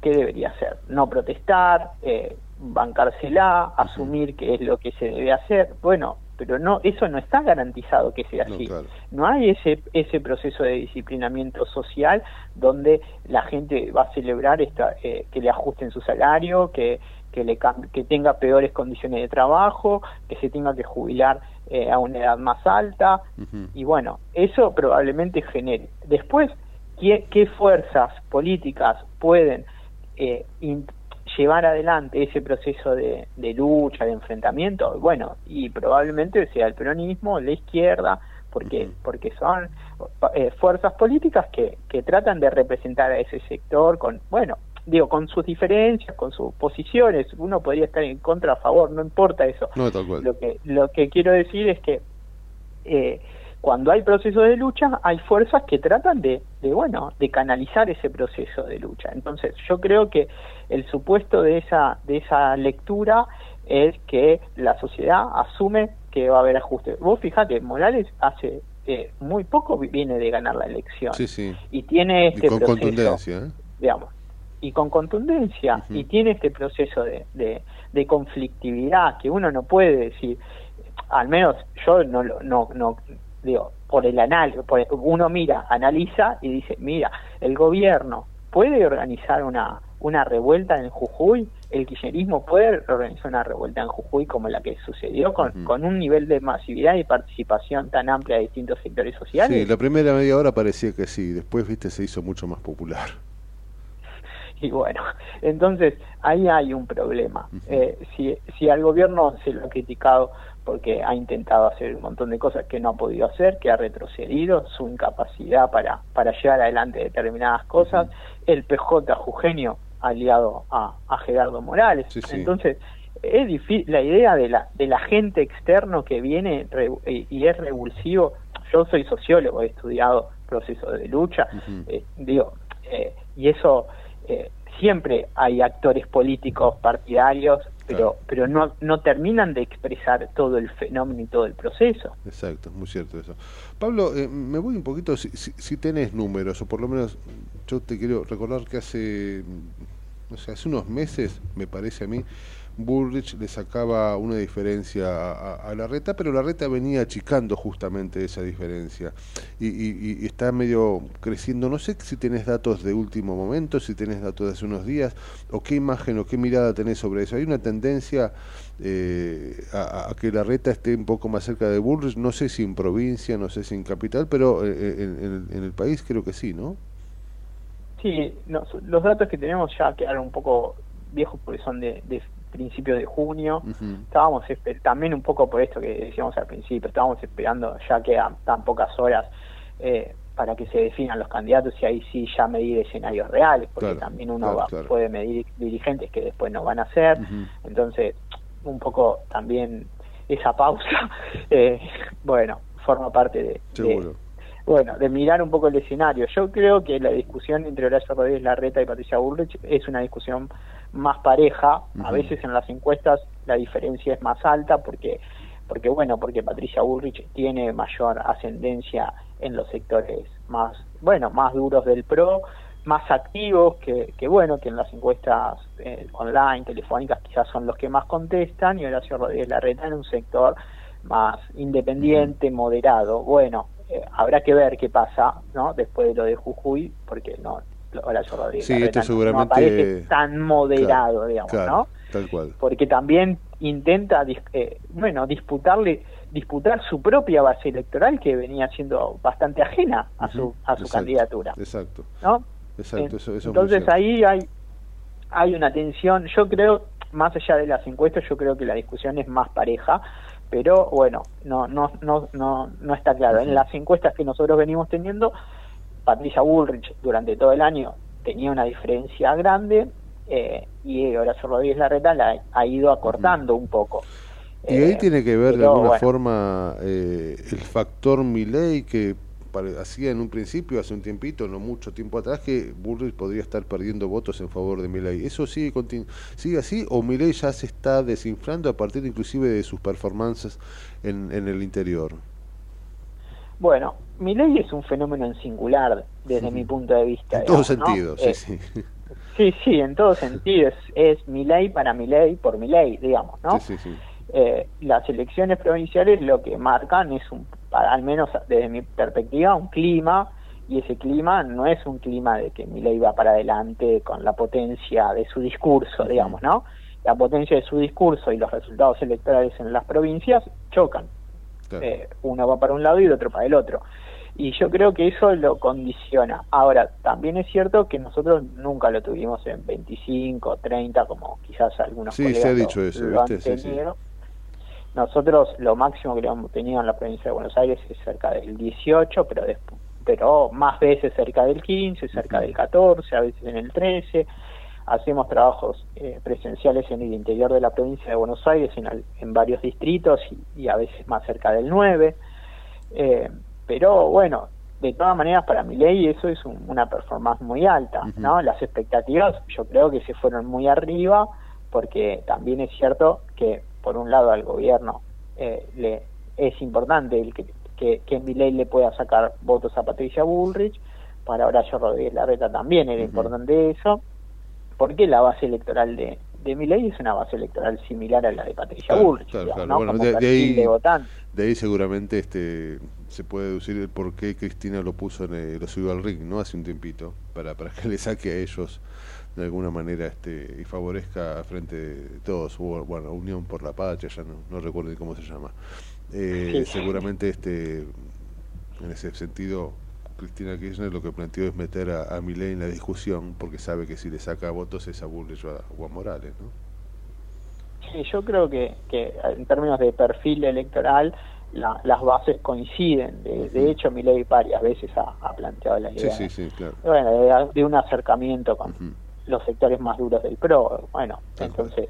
¿Qué debería hacer? No protestar, eh, bancársela, asumir que es lo que se debe hacer. Bueno, pero no eso no está garantizado que sea así. No, hay ese ese proceso de disciplinamiento social donde la gente va a celebrar esta, eh, que le ajusten su salario, que que le que tenga peores condiciones de trabajo, que se tenga que jubilar eh, a una edad más alta y bueno, eso probablemente genere. Después, ¿qué, qué fuerzas políticas pueden eh, llevar adelante ese proceso de, lucha, de enfrentamiento, bueno, y probablemente sea el peronismo, la izquierda, porque, porque son eh, fuerzas políticas que, que tratan de representar a ese sector con, bueno, digo, con sus diferencias, con sus posiciones, uno podría estar en contra, a favor, no importa eso. Lo que, lo que quiero decir es que eh, cuando hay procesos de lucha, hay fuerzas que tratan de, de, bueno, de canalizar ese proceso de lucha. Entonces, yo creo que el supuesto de esa, de esa lectura es que la sociedad asume que va a haber ajuste. Vos fijate, Morales hace eh, muy poco viene de ganar la elección. Y tiene este con contundencia. ¿eh? Digamos, y con contundencia. Y tiene este proceso de, de, de conflictividad que uno no puede decir, al menos yo no, no, no digo, por el análisis, uno mira, analiza y dice, mira, el gobierno puede organizar una, una revuelta en Jujuy, el kirchnerismo puede organizar una revuelta en Jujuy como la que sucedió con, con un nivel de masividad y participación tan amplia de distintos sectores sociales. Sí, la primera media hora parecía que sí, después, viste, se hizo mucho más popular. Y bueno, entonces ahí hay un problema. eh, si, si al gobierno se lo ha criticado porque ha intentado hacer un montón de cosas que no ha podido hacer, que ha retrocedido, su incapacidad para, para llevar adelante determinadas cosas, el PJ Jugenio aliado a, a Gerardo Morales. Entonces, es difícil, la idea de la, del agente externo que viene y, es revulsivo, yo soy sociólogo, he estudiado procesos de lucha, eh, digo, eh, y eso eh, siempre hay actores políticos partidarios pero, pero no, no terminan de expresar todo el fenómeno y todo el proceso. Exacto, muy cierto eso. Pablo, eh, me voy un poquito, si, si, tenés números, o por lo menos yo te quiero recordar que hace, no sé, hace unos meses, me parece a mí, Bullrich le sacaba una diferencia a, la reta, pero la reta venía achicando justamente esa diferencia y, está medio creciendo. No sé si tenés datos de último momento, si tenés datos de hace unos días, o qué imagen o qué mirada tenés sobre eso. Hay una tendencia eh, a, que la reta esté un poco más cerca de Bullrich, no sé si en provincia, no sé si en capital, pero eh, eh, en, el país creo que sí, ¿no? Sí, los datos que tenemos ya quedaron un poco viejos porque son de, principios de junio. Estábamos también un poco por esto que decíamos al principio, estábamos esperando ya quedan tan pocas horas eh, para que se definan los candidatos y ahí sí ya medir escenarios reales, porque también uno puede medir dirigentes que después no van a ser. Entonces, un poco también esa pausa, eh, bueno, forma parte de, de, bueno, de mirar un poco el escenario. Yo creo que la discusión entre Horacio Rodríguez Larreta y Patricia Bullrich es una discusión más pareja. A veces en las encuestas la diferencia es más alta porque, porque bueno, porque Patricia Bullrich tiene mayor ascendencia en los sectores más, bueno, más duros del PRO, más activos que, que bueno, que en las encuestas eh, online, telefónicas quizás son los que más contestan y Horacio Rodríguez Larreta en un sector más independiente, moderado. Bueno, eh, habrá que ver qué pasa, ¿no? Después de lo de Jujuy, porque no Horacio Rodríguez. Sí, esto seguramente... no parece tan moderado, digamos, ¿no? Tal cual. Porque también intenta, eh, bueno, disputarle disputar su propia base electoral que venía siendo bastante ajena a su a su candidatura exacto ¿no? exacto eso, entonces ahí hay hay una tensión yo creo más allá de las encuestas yo creo que la discusión es más pareja pero bueno no no no no no está claro en las encuestas que nosotros venimos teniendo Patricia Bullrich durante todo el año tenía una diferencia grande eh, y Horacio Rodríguez Larreta la ha ido acortando un poco y ahí eh, tiene que ver de alguna forma eh, el factor Milei que hacía en un principio, hace un tiempito, no mucho tiempo atrás, que Bullrich podría estar perdiendo votos en favor de Milei. ¿Eso sigue, sigue así o Milei ya se está desinflando a partir inclusive de sus performances en, en el interior? Bueno, Milei es un fenómeno en singular desde mi punto de vista. En todos sentidos, sí, eh, sí. Sí, sí, en todos sentidos. Es, es Milei para Milei por Milei, digamos, ¿no? Sí, sí, sí. Eh, las elecciones provinciales lo que marcan es, un, al menos desde mi perspectiva, un clima, y ese clima no es un clima de que Milei va para adelante con la potencia de su discurso, digamos, ¿no? La potencia de su discurso y los resultados electorales en las provincias chocan. Eh, uno va para un lado y el otro para el otro. Y yo creo que eso lo condiciona. Ahora, también es cierto que nosotros nunca lo tuvimos en 25, 30, como quizás algunos sí, se ha dicho eso, nosotros lo máximo que hemos tenido en la provincia de Buenos Aires es cerca del 18, pero pero más veces cerca del 15, cerca del 14, a veces en el 13. Hacemos trabajos eh, presenciales en el interior de la provincia de Buenos Aires, en, en varios distritos y, a veces más cerca del 9. Eh, pero bueno, de todas maneras para mi ley eso es una performance muy alta, ¿no? Las expectativas yo creo que se fueron muy arriba porque también es cierto que por un lado al gobierno eh, le es importante el que, que, que ley le pueda sacar votos a Patricia Bullrich, para Horacio Rodríguez Larreta también era importante eso, porque la base electoral de, de ley es una base electoral similar a la de Patricia Bullrich, de, ahí, de, ahí, seguramente este se puede deducir el por qué Cristina lo puso en lo subió al ring, ¿no? Hace un tiempito, para, para que le saque a ellos de alguna manera este y favorezca frente de todos. Bueno Unión por la Patria ya no, no recuerdo cómo se llama. Eh, seguramente este en ese sentido Cristina Kirchner lo que planteó es meter a, a Milei en la discusión porque sabe que si le saca votos es a Bullrich o a Morales ¿no? Sí, yo creo que, que en términos de perfil electoral las bases coinciden. De, hecho, Milei varias veces ha, planteado la idea de, un acercamiento con, los sectores más duros del PRO. Bueno, entonces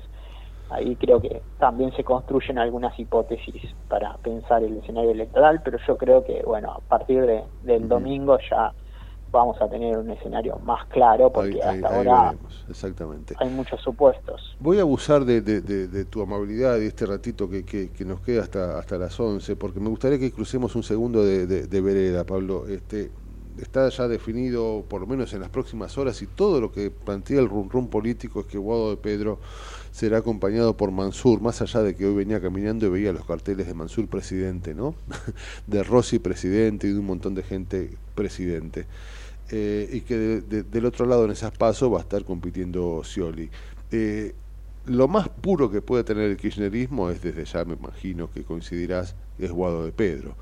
ahí creo que también se construyen algunas hipótesis para pensar el escenario electoral, pero yo creo que, bueno, a partir de, del domingo ya vamos a tener un escenario más claro porque hasta ahora exactamente. hay muchos supuestos. Voy a abusar de, de, tu amabilidad y este ratito que, que, que, nos queda hasta, hasta las 11, porque me gustaría que crucemos un segundo de, de, vereda, Pablo. Este, está ya definido, por lo menos en las próximas horas, y todo lo que plantea el rum político es que Guado de Pedro será acompañado por Mansur, más allá de que hoy venía caminando y veía los carteles de Mansur presidente, ¿no? de Rossi presidente y de un montón de gente presidente. Eh, y que del otro lado en esas pasos va a estar compitiendo Scioli. Eh, lo más puro que puede tener el kirchnerismo es, desde ya me imagino que coincidirás, es Guado de Pedro.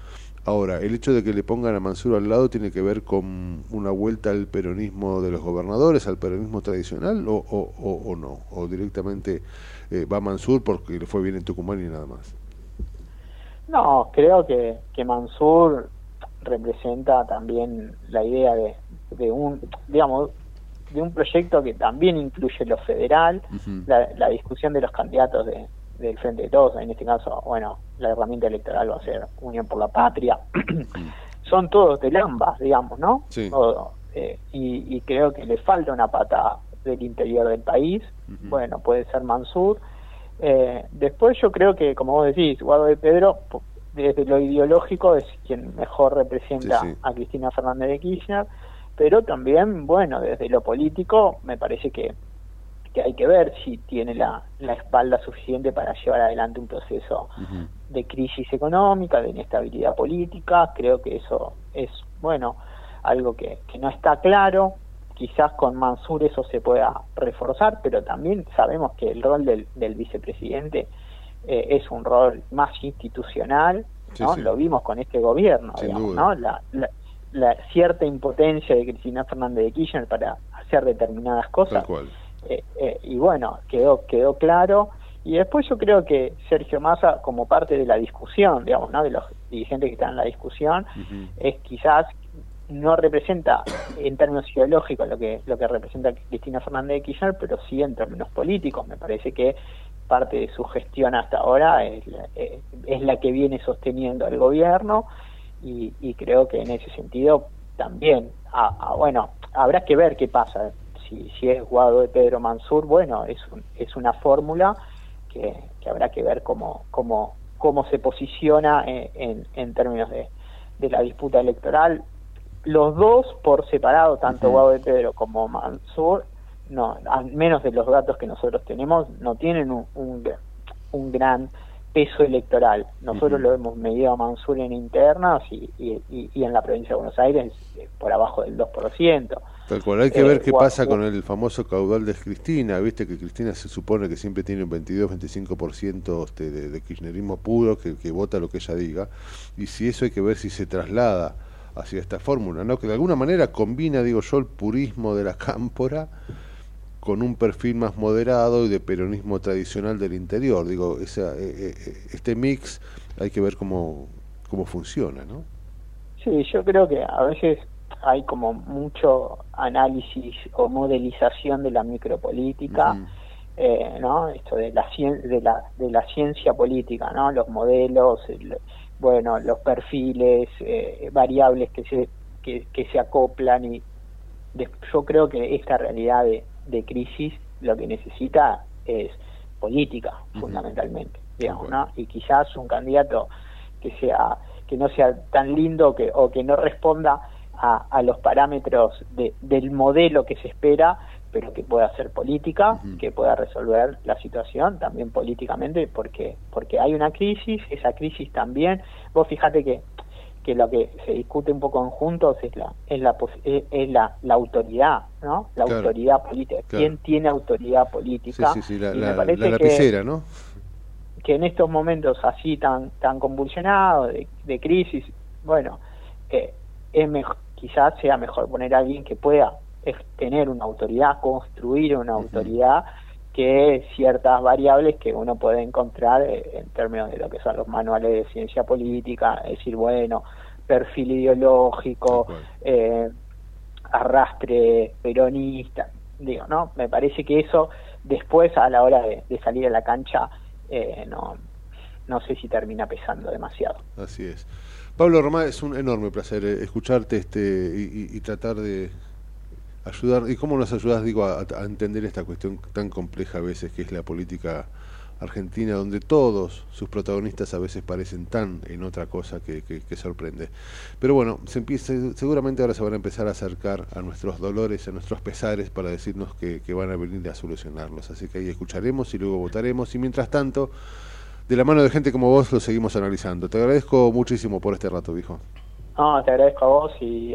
Ahora, el hecho de que le pongan a Mansur al lado tiene que ver con una vuelta al peronismo de los gobernadores, al peronismo tradicional, o, o, no, o directamente eh, va Mansur porque le fue bien en Tucumán y nada más. No, creo que, que Mansur representa también la idea de, de un, digamos, de un proyecto que también incluye lo federal, la, la discusión de los candidatos de, del Frente de Todos, en este caso, bueno, la herramienta electoral va a ser Unión por la Patria, son todos del ambas, digamos, ¿no? Sí. Eh, y, creo que le falta una pata del interior del país, bueno, puede ser Mansur. Eh, después yo creo que, como vos decís, Guado de Pedro, desde lo ideológico es quien mejor representa a Cristina Fernández de Kirchner, pero también, bueno, desde lo político me parece que que hay que ver si tiene la, la espalda suficiente para llevar adelante un proceso de crisis económica, de inestabilidad política. Creo que eso es, bueno, algo que, que no está claro. Quizás con Mansur eso se pueda reforzar, pero también sabemos que el rol del, del vicepresidente eh, es un rol más institucional, ¿no? Lo vimos con este gobierno, ¿no? La, la, cierta impotencia de Cristina Fernández de Kirchner para hacer determinadas cosas. Eh, eh, y bueno, quedó, quedó claro. Y después yo creo que Sergio Massa, como parte de la discusión, digamos, ¿no? de los dirigentes que están en la discusión, es quizás no representa en términos ideológicos lo que lo que representa Cristina Fernández de Kirchner, pero sí en términos políticos. Me parece que parte de su gestión hasta ahora es, eh, es la que viene sosteniendo el gobierno y, creo que en ese sentido también, bueno, habrá que ver qué pasa. Si, si es Guado de Pedro Mansur, bueno, es, es una fórmula que, habrá que ver cómo, cómo, cómo se posiciona en, en, términos de, de la disputa electoral los dos por separado, tanto Guado de Pedro como Mansur, no, al menos de los datos que nosotros tenemos, no tienen un, un, gran peso electoral. Nosotros lo hemos medido a Mansur en internas y, y, en la provincia de Buenos Aires eh, por abajo del 2%. Tal cual, hay que ver eh, qué pasa con el famoso caudal de Cristina, viste que Cristina se supone que siempre tiene un 22-25% este, de, de kirchnerismo puro, que, que vota lo que ella diga, y si eso hay que ver si se traslada hacia esta fórmula, ¿no? que de alguna manera combina, digo yo, el purismo de la cámpora con un perfil más moderado y de peronismo tradicional del interior. Digo, esa, eh, eh, este mix hay que ver cómo, cómo funciona, ¿no? Sí, yo creo que a veces hay como mucho análisis o modelización de la micropolítica, eh, ¿no? Esto de la, de la, de la ciencia política, ¿no? Los modelos, bueno, los perfiles, eh, variables que se, que, se acoplan y yo creo que esta realidad de, de, crisis lo que necesita es política, fundamentalmente, digamos, ¿no? Y quizás un candidato que sea que no sea tan lindo que, o que no responda a, a los parámetros de, del modelo que se espera, pero que pueda hacer política, que pueda resolver la situación también políticamente, porque porque hay una crisis, esa crisis también, vos fíjate que que lo que se discute un poco en juntos es la es la es la, la autoridad, ¿no? La autoridad política. ¿Quién tiene autoridad política? Sí, sí, la, y me parece lapicera, ¿no? Que en estos momentos así tan tan convulsionados de, crisis, bueno, eh, es mejor, quizás sea mejor poner a alguien que pueda tener una autoridad, construir una autoridad que ciertas variables que uno puede encontrar eh, en términos de lo que son los manuales de ciencia política, es decir, bueno, perfil ideológico, eh, arrastre peronista, digo, ¿no? Me parece que eso después a la hora de, salir a la cancha eh, no, no sé si termina pesando demasiado. Así es. Pablo Román, es un enorme placer escucharte este y tratar de, ayudar, ¿y cómo nos ayudas, digo, a, entender esta cuestión tan compleja a veces que es la política argentina, donde todos sus protagonistas a veces parecen tan en otra cosa que, que, sorprende. Pero bueno, se empieza, seguramente ahora se van a empezar a acercar a nuestros dolores, a nuestros pesares para decirnos que, que van a venir a solucionarlos. Así que ahí escucharemos y luego votaremos. Y mientras tanto, de la mano de gente como vos lo seguimos analizando. Te agradezco muchísimo por este rato, viejo. No, te agradezco a vos y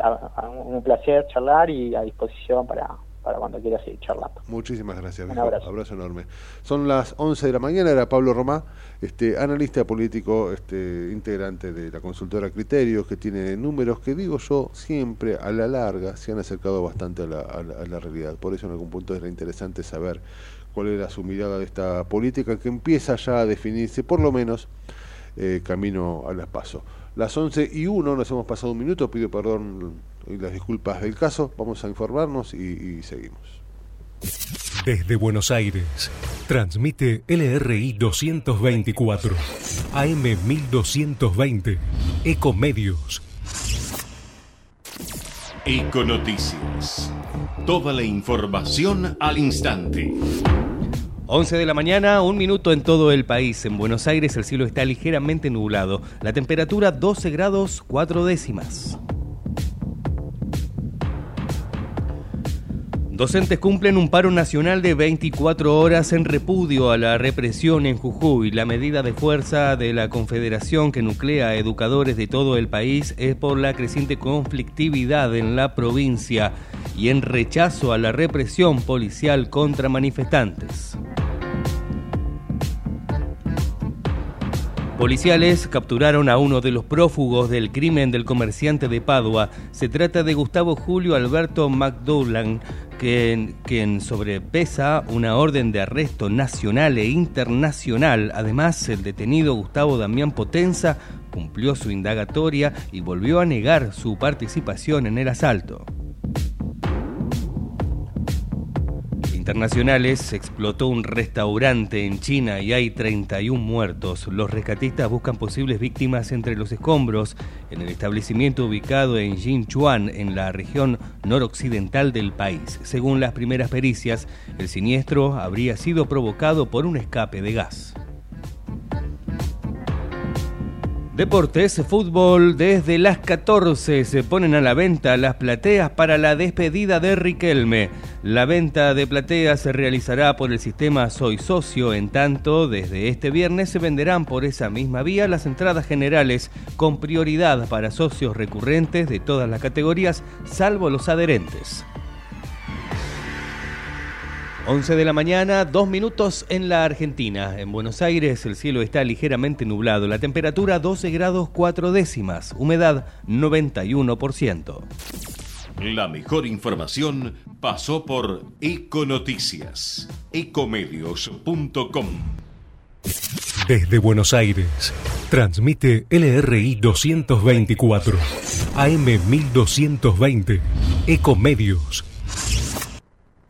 un placer charlar y a disposición para, para cuando quieras seguir charlando. Muchísimas gracias. Un abrazo. abrazo. enorme. Son las 11 de la mañana, era Pablo Romá, este, analista político, este, integrante de la consultora Criterios, que tiene números que digo yo siempre a la larga se han acercado bastante a la, a la realidad. Por eso en algún punto era interesante saber cuál era su mirada de esta política que empieza ya a definirse, por lo menos, eh, camino a las pasos. Las 11 y 1, nos hemos pasado un minuto, pido perdón y las disculpas del caso, vamos a informarnos y, seguimos. Desde Buenos Aires, transmite LRI 224, AM 1220, Ecomedios. Econoticias. Toda la información al instante. 11 de la mañana, un minuto en todo el país. En Buenos Aires el cielo está ligeramente nublado. La temperatura 12 grados 4 décimas. Docentes cumplen un paro nacional de 24 horas en repudio a la represión en Jujuy. La medida de fuerza de la Confederación que nuclea a educadores de todo el país es por la creciente conflictividad en la provincia y en rechazo a la represión policial contra manifestantes. Policiales capturaron a uno de los prófugos del crimen del comerciante de Padua. Se trata de Gustavo Julio Alberto McDoulan, quien, sobrepesa una orden de arresto nacional e internacional. Además, el detenido Gustavo Damián Potenza cumplió su indagatoria y volvió a negar su participación en el asalto. Internacionales explotó un restaurante en China y hay 31 muertos. Los rescatistas buscan posibles víctimas entre los escombros en el establecimiento ubicado en Jinchuan, en la región noroccidental del país. Según las primeras pericias, el siniestro habría sido provocado por un escape de gas. Deportes, fútbol, desde las 14 se ponen a la venta las plateas para la despedida de Riquelme. La venta de plateas se realizará por el sistema Soy Socio, en tanto desde este viernes se venderán por esa misma vía las entradas generales con prioridad para socios recurrentes de todas las categorías, salvo los adherentes. 11 de la mañana, dos minutos en la Argentina. En Buenos Aires el cielo está ligeramente nublado. La temperatura 12 grados 4 décimas. Humedad 91%. La mejor información pasó por Econoticias. Ecomedios.com. Desde Buenos Aires, transmite LRI 224, AM 1220, Ecomedios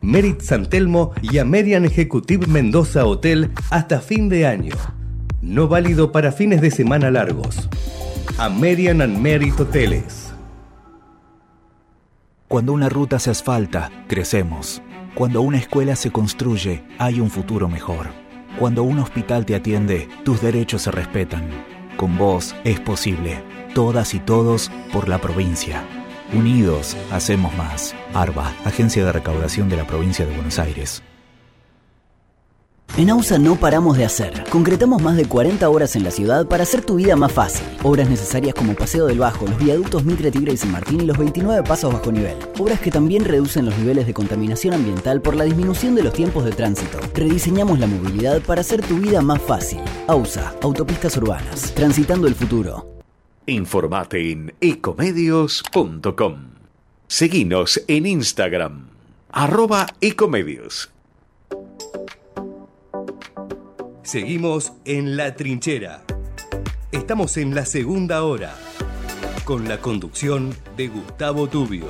Merit San Telmo y Amerian Executive Mendoza Hotel hasta fin de año. No válido para fines de semana largos. American and Merit Hoteles. Cuando una ruta se asfalta, crecemos. Cuando una escuela se construye, hay un futuro mejor. Cuando un hospital te atiende, tus derechos se respetan. Con vos es posible. Todas y todos por la provincia. Unidos, hacemos más. ARBA, Agencia de Recaudación de la Provincia de Buenos Aires. En AUSA no paramos de hacer. Concretamos más de 40 horas en la ciudad para hacer tu vida más fácil. Obras necesarias como Paseo del Bajo, los viaductos Mitre, Tigre y San Martín y los 29 pasos bajo nivel. Obras que también reducen los niveles de contaminación ambiental por la disminución de los tiempos de tránsito. Rediseñamos la movilidad para hacer tu vida más fácil. AUSA, Autopistas Urbanas. Transitando el futuro. Informate en ecomedios.com. Seguinos en Instagram, arroba ecomedios. Seguimos en La Trinchera. Estamos en la segunda hora, con la conducción de Gustavo Tubio.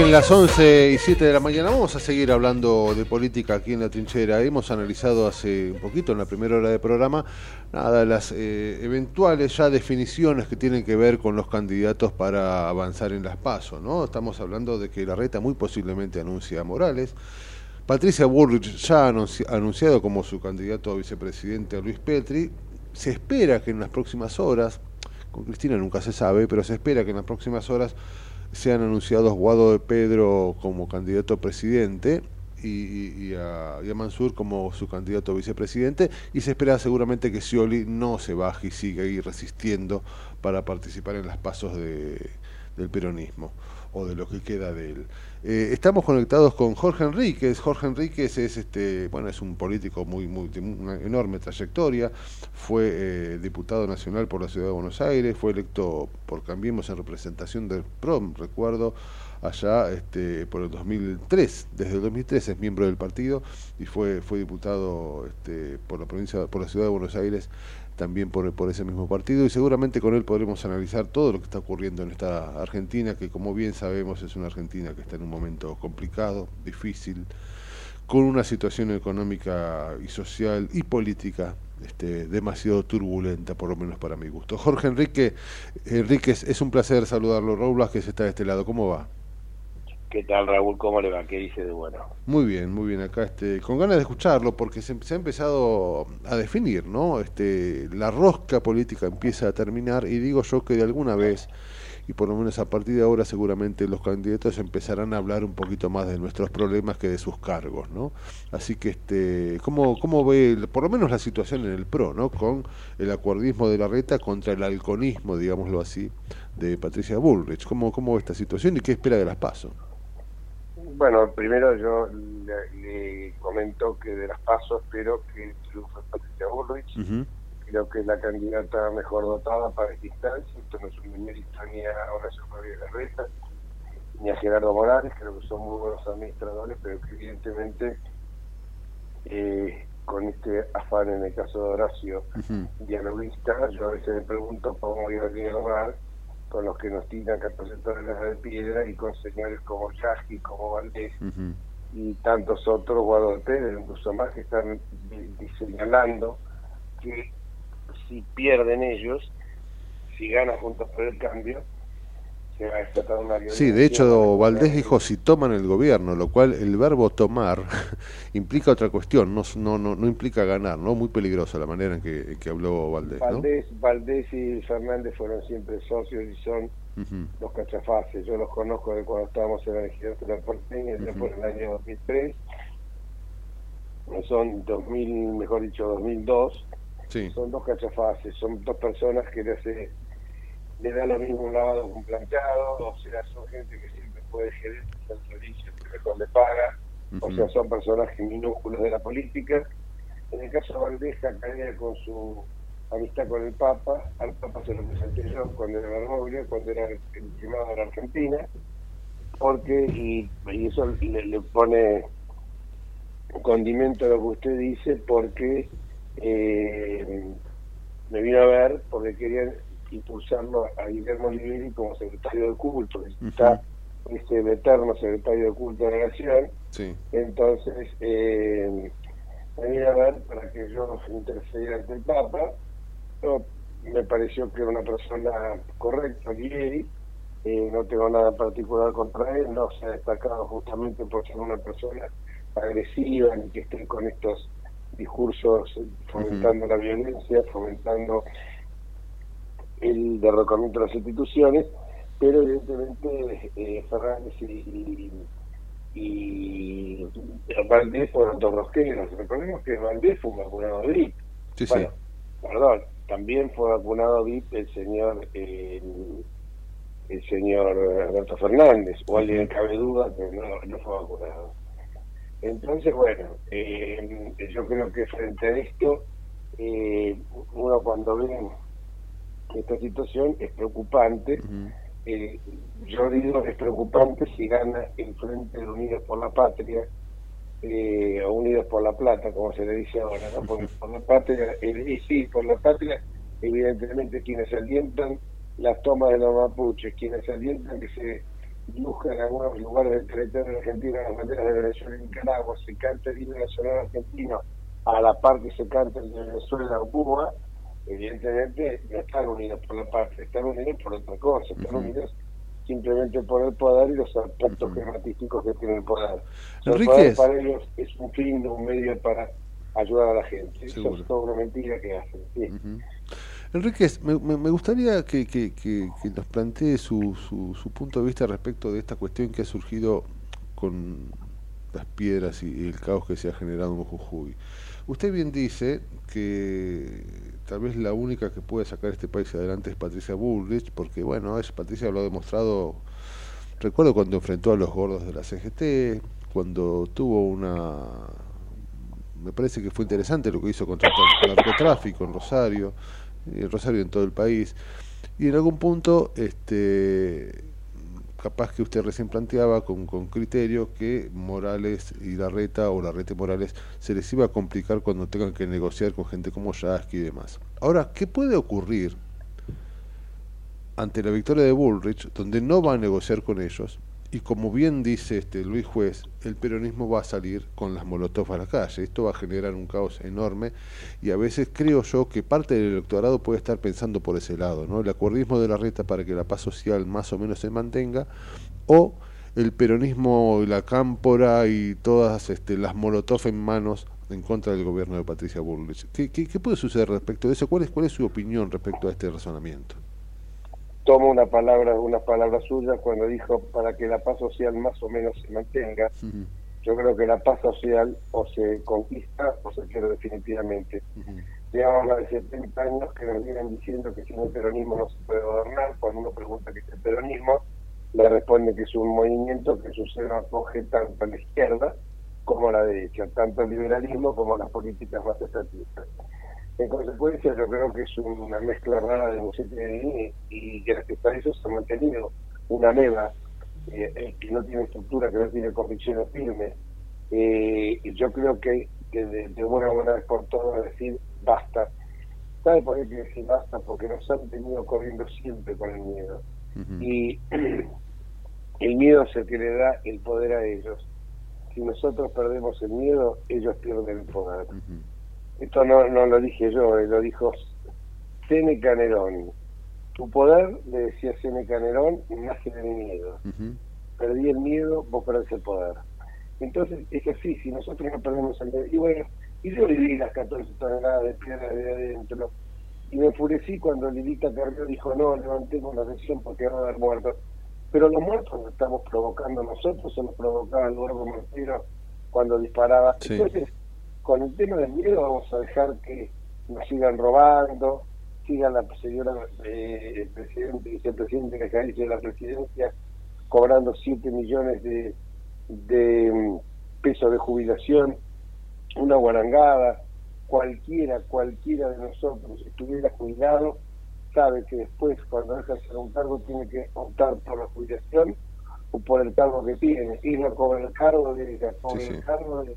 Bien, las 11 y 7 de la mañana vamos a seguir hablando de política aquí en la trinchera. Hemos analizado hace un poquito, en la primera hora de programa, nada, las eh, eventuales ya definiciones que tienen que ver con los candidatos para avanzar en las pasos. ¿no? Estamos hablando de que la reta muy posiblemente anuncia a Morales. Patricia Bullrich ya ha anunciado como su candidato a vicepresidente a Luis Petri. Se espera que en las próximas horas, con Cristina nunca se sabe, pero se espera que en las próximas horas sean anunciados Guado de Pedro como candidato a presidente y, a, Mansur como su candidato a vicepresidente y se espera seguramente que Scioli no se baje y siga ahí resistiendo para participar en las pasos del peronismo o de lo que queda de él. Eh, estamos conectados con Jorge Enríquez. Jorge Enríquez es este, bueno, es un político muy, muy una enorme trayectoria. Fue eh, diputado nacional por la ciudad de Buenos Aires, fue electo por Cambiemos en representación del PROM, recuerdo, allá este, por el 2003. Desde el 2003 es miembro del partido y fue, fue diputado este, por la provincia, por la ciudad de Buenos Aires también por, ese mismo partido y seguramente con él podremos analizar todo lo que está ocurriendo en esta Argentina, que como bien sabemos es una Argentina que está en un momento complicado, difícil, con una situación económica y social y política este, demasiado turbulenta, por lo menos para mi gusto. Jorge Enrique Enríquez, es un placer saludarlo. Raúl que está de este lado, ¿cómo va? ¿Qué tal Raúl? ¿Cómo le va? ¿Qué dice de bueno? Muy bien, muy bien. Acá este, con ganas de escucharlo porque se, ha empezado a definir, ¿no? Este, la rosca política empieza a terminar y digo yo que de alguna vez y por lo menos a partir de ahora seguramente los candidatos empezarán a hablar un poquito más de nuestros problemas que de sus cargos, ¿no? Así que este, ¿cómo, cómo ve por lo menos la situación en el PRO, ¿no? Con el acuerdismo de la reta contra el halconismo, digámoslo así, de Patricia Bullrich. ¿Cómo, cómo ve esta situación y qué espera de las pasos? Bueno, primero yo le, comento que de las pasos espero que triunfe Patricia Bullrich. Creo que es la candidata mejor dotada para esta instancia. Esto no es un mérito ni a Horacio Javier Larreta ni a Gerardo Morales, creo que son muy buenos administradores, pero que evidentemente eh, con este afán en el caso de Horacio, dialoguista, yo a veces me pregunto cómo iba a dialogar con los que nos tiran 14 toneladas de piedra y con señores como Yasky, como Valdés y tantos otros, Guado Pérez, incluso más, que están señalando que si pierden ellos, si ganan Juntos por el Cambio, Sí, de hecho, Valdés dijo si toman el gobierno, lo cual el verbo tomar implica otra cuestión, no, no, no, implica ganar, ¿no? Muy peligrosa la manera en que, que habló Valdés. Valdés, Valdés y Fernández fueron siempre socios y son los cachafaces. Yo los conozco de cuando estábamos en la legislatura porteña, uh por el año 2003. Son 2000, mejor dicho, 2002. Son dos cachafaces, son dos personas que le hace le da lo mismo un lavado que un planchado, o sea, son gente que siempre puede gerir el servicio que mejor le paga, o sea, son personajes minúsculos de la política. En el caso de Valdeja, caía con su amistad con el Papa, al Papa se lo presenté yo cuando era Bergoglio, cuando era el primado de la Argentina, porque, y, eso le, le, pone condimento a lo que usted dice, porque eh, me vino a ver, porque querían impulsarlo a Guillermo Oliveri como secretario de culto, está este eterno secretario de culto de la Nación. Entonces, eh, venía a ver para que yo intercediera ante el Papa. me pareció que era una persona correcta, Oliveri. Eh, no tengo nada particular contra él, no se ha destacado justamente por ser una persona agresiva ni que esté con estos discursos fomentando la violencia, fomentando el derrocamiento de las instituciones, pero evidentemente eh, Fernández y, y, Valdés fueron dos rosqueros. Recordemos que Valdés fue vacunado VIP. bueno, perdón, también fue vacunado VIP el señor el, señor Alberto Fernández, o alguien cabe duda que no, no fue vacunado. Entonces, bueno, eh, yo creo que frente a esto, eh, uno cuando ve esta situación es preocupante. Eh, yo digo es preocupante si gana el Frente de Unidos por la Patria eh, o Unidos por la Plata, como se le dice ahora, ¿no? Porque por la Patria, eh, sí, por la Patria, evidentemente quienes alientan las tomas de los mapuches, quienes alientan que se buscan en algunos lugares del territorio argentino las banderas de Venezuela y Nicaragua, se canta el himno nacional argentino a la par que se canta el de Venezuela o Cuba, evidentemente no están unidos por la parte, están unidos por otra cosa, están unidos simplemente por el poder y los aspectos uh que tiene el poder. Enrique, para ellos es un fin, un medio para ayudar a la gente. Eso es toda una mentira que hacen. Sí. Enríquez, me, me, gustaría que, que, que, nos plantee su, su, su, punto de vista respecto de esta cuestión que ha surgido con las piedras y, el caos que se ha generado en Jujuy. Usted bien dice que tal vez la única que puede sacar este país adelante es Patricia Bullrich, porque bueno, es, Patricia lo ha demostrado, recuerdo cuando enfrentó a los gordos de la CGT, cuando tuvo una... Me parece que fue interesante lo que hizo contra el narcotráfico en Rosario el Rosario en todo el país. Y en algún punto, este, capaz que usted recién planteaba con, con criterio que Morales y la reta o la reta Morales se les iba a complicar cuando tengan que negociar con gente como Yasky y demás. Ahora, ¿qué puede ocurrir ante la victoria de Bullrich, donde no va a negociar con ellos, y como bien dice este Luis Juez, el peronismo va a salir con las molotov a la calle. Esto va a generar un caos enorme y a veces creo yo que parte del electorado puede estar pensando por ese lado, ¿no? El acuerdismo de la reta para que la paz social más o menos se mantenga o el peronismo y la cámpora y todas este, las molotov en manos en contra del gobierno de Patricia Bullrich. ¿Qué, qué, qué puede suceder respecto de eso? ¿Cuál es, ¿Cuál es su opinión respecto a este razonamiento? Tomo una palabra, unas palabras suyas cuando dijo para que la paz social más o menos se mantenga. Yo creo que la paz social o se conquista o se pierde definitivamente. Llevamos más de 70 años que nos vienen diciendo que sin el peronismo no se puede gobernar. Cuando uno pregunta qué es el peronismo, le responde que es un movimiento que su seno acoge tanto a la izquierda como a la derecha, tanto el liberalismo como las políticas más estatistas. En consecuencia, yo creo que es una mezcla rara de música y, y gracias a eso se ha mantenido una leva eh, que no tiene estructura, que no tiene convicciones firmes. Eh, y yo creo que, que de, buena buena vez por todas decir basta. ¿Sabe por qué que decir basta? Porque nos han tenido corriendo siempre con el miedo. Y el miedo es el que le da el poder a ellos. Si nosotros perdemos el miedo, ellos pierden el poder. Esto no, no lo dije yo, eh, lo dijo Seneca Nerón. Tu poder, le decía Seneca Nerón, nace del miedo. Perdí el miedo, vos perdés el poder. Entonces, es así, si nosotros no perdemos el miedo. Y bueno, y yo viví las 14 toneladas de piedra de adentro. Y me enfurecí cuando Lilita Carrió dijo, no, levantemos la sesión porque van a haber muertos. Pero los muertos los estamos provocando nosotros, se los provocaba el gordo Martino cuando disparaba. Entonces, con el tema del miedo vamos a dejar que nos sigan robando, sigan la señora eh, presidente vicepresidente que acaricia de la presidencia cobrando 7 millones de, de mm, pesos de jubilación, una guarangada, cualquiera, cualquiera de nosotros estuviera cuidado, sabe que después cuando deja de ser un cargo tiene que optar por la jubilación o por el cargo que tiene, y no cobra el cargo de ella, cobra el cargo de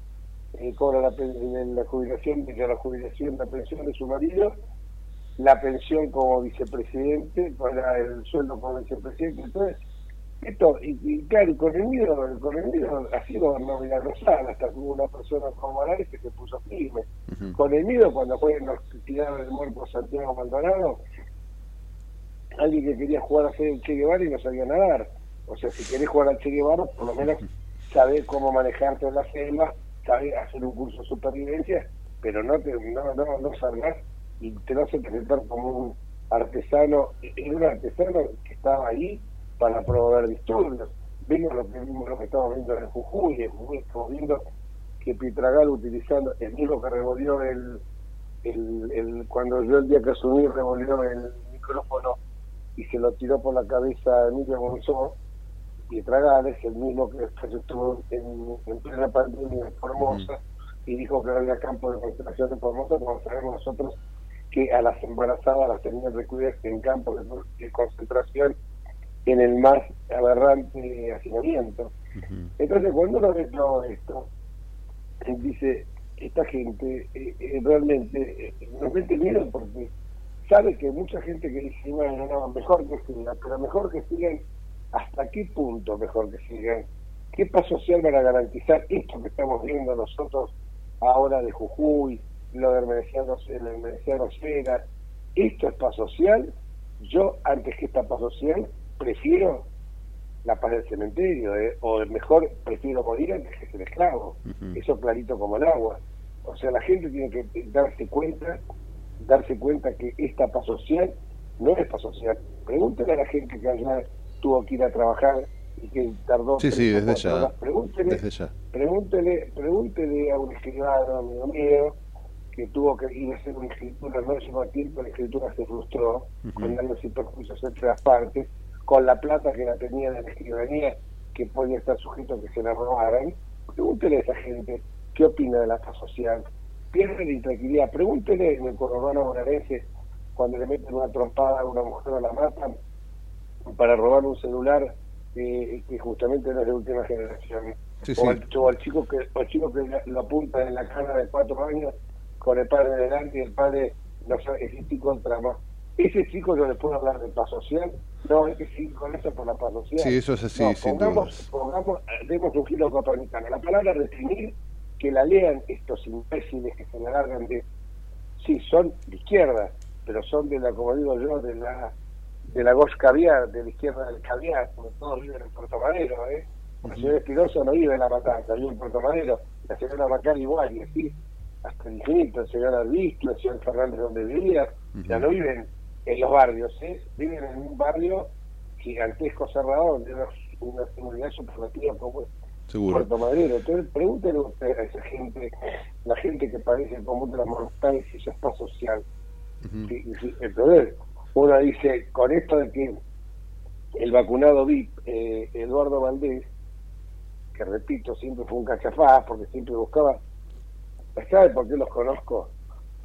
eh, cobra la, la jubilación, la jubilación, la pensión de su marido, la pensión como vicepresidente, para el sueldo como vicepresidente. Entonces, esto, y, claro, con el miedo, con el miedo sido no milagrosal, hasta hubo una persona como Morales que se puso firme. Con el miedo, cuando fue nos tiraron el muerto Santiago Maldonado, alguien que quería jugar a ser el Che Guevara y no sabía nadar. O sea, si querés jugar al Che Guevara, por lo menos sabés cómo manejarte en la selva sabes hacer un curso de supervivencia, pero no, te, no, no, no salgas y te vas a presentar como un artesano, era un artesano que estaba ahí para promover disturbios. Vimos lo que vimos lo que estamos viendo en Jujuy, en Jujuy estamos viendo que Pitragal utilizando el mismo que revolvió el, el, el cuando yo el día que asumí revolvió el micrófono y se lo tiró por la cabeza a Emilio Monzón, Pietragal es el mismo que después estuvo en, en plena pandemia en Formosa y dijo que había campo de concentración en Formosa, como sabemos nosotros que a las embarazadas las tenían recluidas en campos de, concentración en el más aberrante hacinamiento. Entonces, cuando uno ve todo esto, dice, esta gente eh, eh, realmente eh, nos mete miedo porque sabe que mucha gente que dice, bueno, no, mejor que sigan, pero mejor que sigan, ¿hasta qué punto mejor que sigan? ¿Qué paso social van a garantizar esto que estamos viendo nosotros ahora de Jujuy, lo del Mereciano, el Cera? ¿Esto es paz social? Yo, antes que esta paz social, prefiero la paz del cementerio, eh, o mejor, prefiero morir antes que ser esclavo. Eso clarito como el agua. O sea, la gente tiene que darse cuenta, darse cuenta que esta paz social no es paz social. Pregúntele a la gente que allá tuvo que ir a trabajar y que tardó. Sí, sí, desde ya. Pregúntele, Pregúntele, pregúntele a un escribano, amigo mío, que tuvo que ir a hacer una escritura no máximo tiempo, la escritura se frustró, con daños y perjuicios entre las partes, con la plata que la tenía de la escribanía, que podía estar sujeto a que se la robaran. Pregúntele a esa gente qué opina de la paz social. Pierde la intranquilidad. Pregúntele en el conurbano bonaerense cuando le meten una trompada a una mujer o la matan para robar un celular eh, que justamente no es de última generación. o, Al, chico que, o al chico que lo apunta en la cara de cuatro años con el padre delante y el padre no sabe, ese chico entra más. Ese chico yo le puedo hablar de paz social, no hay que seguir con eso por la paz social. Sí, eso es así, sin pongamos, pongamos, demos un giro copernicano. La palabra definir, que la lean estos imbéciles que se la largan de, sí, son de izquierda, pero son de la, como digo yo, de la de la Gosh Caviar, de la izquierda del caviar, porque todos viven en Puerto Madero, ¿eh? La señora Espinosa no vive en La Matanza, vive en Puerto Madero, la señora Macar igual, y así hasta el infinito, el señor Arbisto, el señor Fernández donde vivía, ya no viven en los barrios, ¿eh? viven en un barrio gigantesco cerrado donde hay una seguridad superlativa como Puerto Madero. Entonces pregúntenle usted a esa gente, la gente que padece el común de las mortales y eso es paz social. Entonces, uno dice, con esto de que el vacunado VIP, eh, Eduardo Valdés, que repito, siempre fue un cachafaz, porque siempre buscaba ¿Sabe por qué los conozco?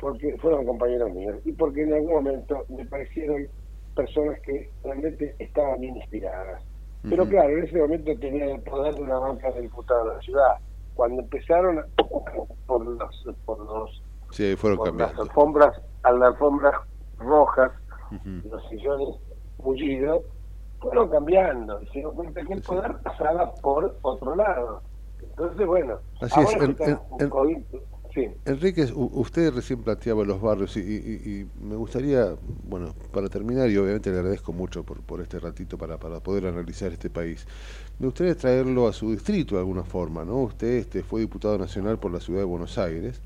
Porque fueron compañeros míos y porque en algún momento me parecieron personas que realmente estaban bien inspiradas. Pero claro, en ese momento tenían el poder de una banca de diputados de la ciudad. Cuando empezaron por los, por los sí, fueron por las alfombras, a las alfombras rojas, los sillones mullidos, fueron cambiando y se dieron cuenta que el poder pasaba por otro lado. Entonces, bueno, Así es, Enrique, usted recién planteaba los barrios y, me gustaría, bueno, para terminar, y obviamente le agradezco mucho por, por este ratito para, para poder analizar este país, me gustaría traerlo a su distrito de alguna forma, ¿no? Usted este, fue diputado nacional por la ciudad de Buenos Aires.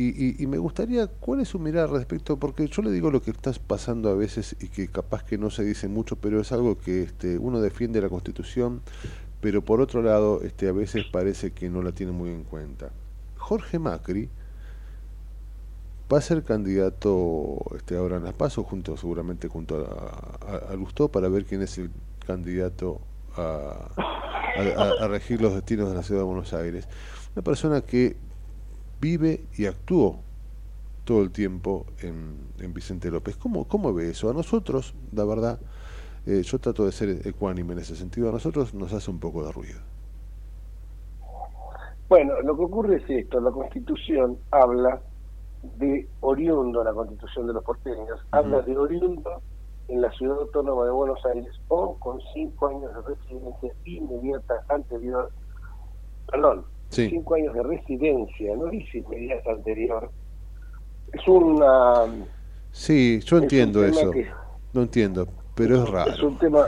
Y, y, me gustaría, ¿cuál es su mirada respecto? Porque yo le digo lo que está pasando a veces y que capaz que no se dice mucho, pero es algo que este, uno defiende la Constitución, pero por otro lado este, a veces parece que no la tiene muy en cuenta. Jorge Macri va a ser candidato este, ahora en las PASO, junto, seguramente junto a, a, para ver quién es el candidato a, regir los destinos de la ciudad de Buenos Aires. Una persona que vive y actuó todo el tiempo en, en Vicente López. ¿Cómo, ¿Cómo ve eso? A nosotros, la verdad, eh, yo trato de ser ecuánime en ese sentido, a nosotros nos hace un poco de ruido. Bueno, lo que ocurre es esto, la Constitución habla de oriundo, la Constitución de los porteños, habla de oriundo en la ciudad autónoma de Buenos Aires o con cinco años de residencia inmediata anterior, perdón, cinco años de residencia, no dice inmediata anterior. Es una... Sí, yo entiendo eso, no entiendo, pero es raro. Es un tema...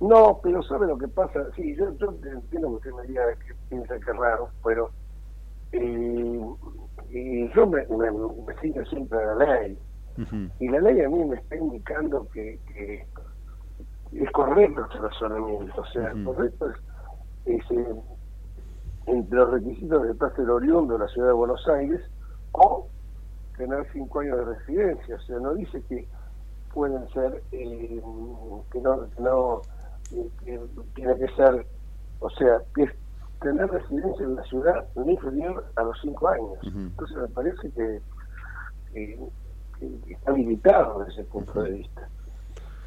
No, pero ¿sabe lo que pasa? Sí, yo, entiendo que usted me diga que piensa que es raro, pero eh, y yo me, me, siempre a la ley. Y la ley a mí me está indicando que, que es correcto este razonamiento. O sea, correcto es, eh, entre los requisitos de estar oriundo de la ciudad de Buenos Aires o tener cinco años de residencia. O sea, no dice que pueden ser, eh, que no, que no tiene que ser, o sea, tener residencia en la ciudad no inferior a los cinco años. Entonces me parece que, está limitado desde ese punto de vista.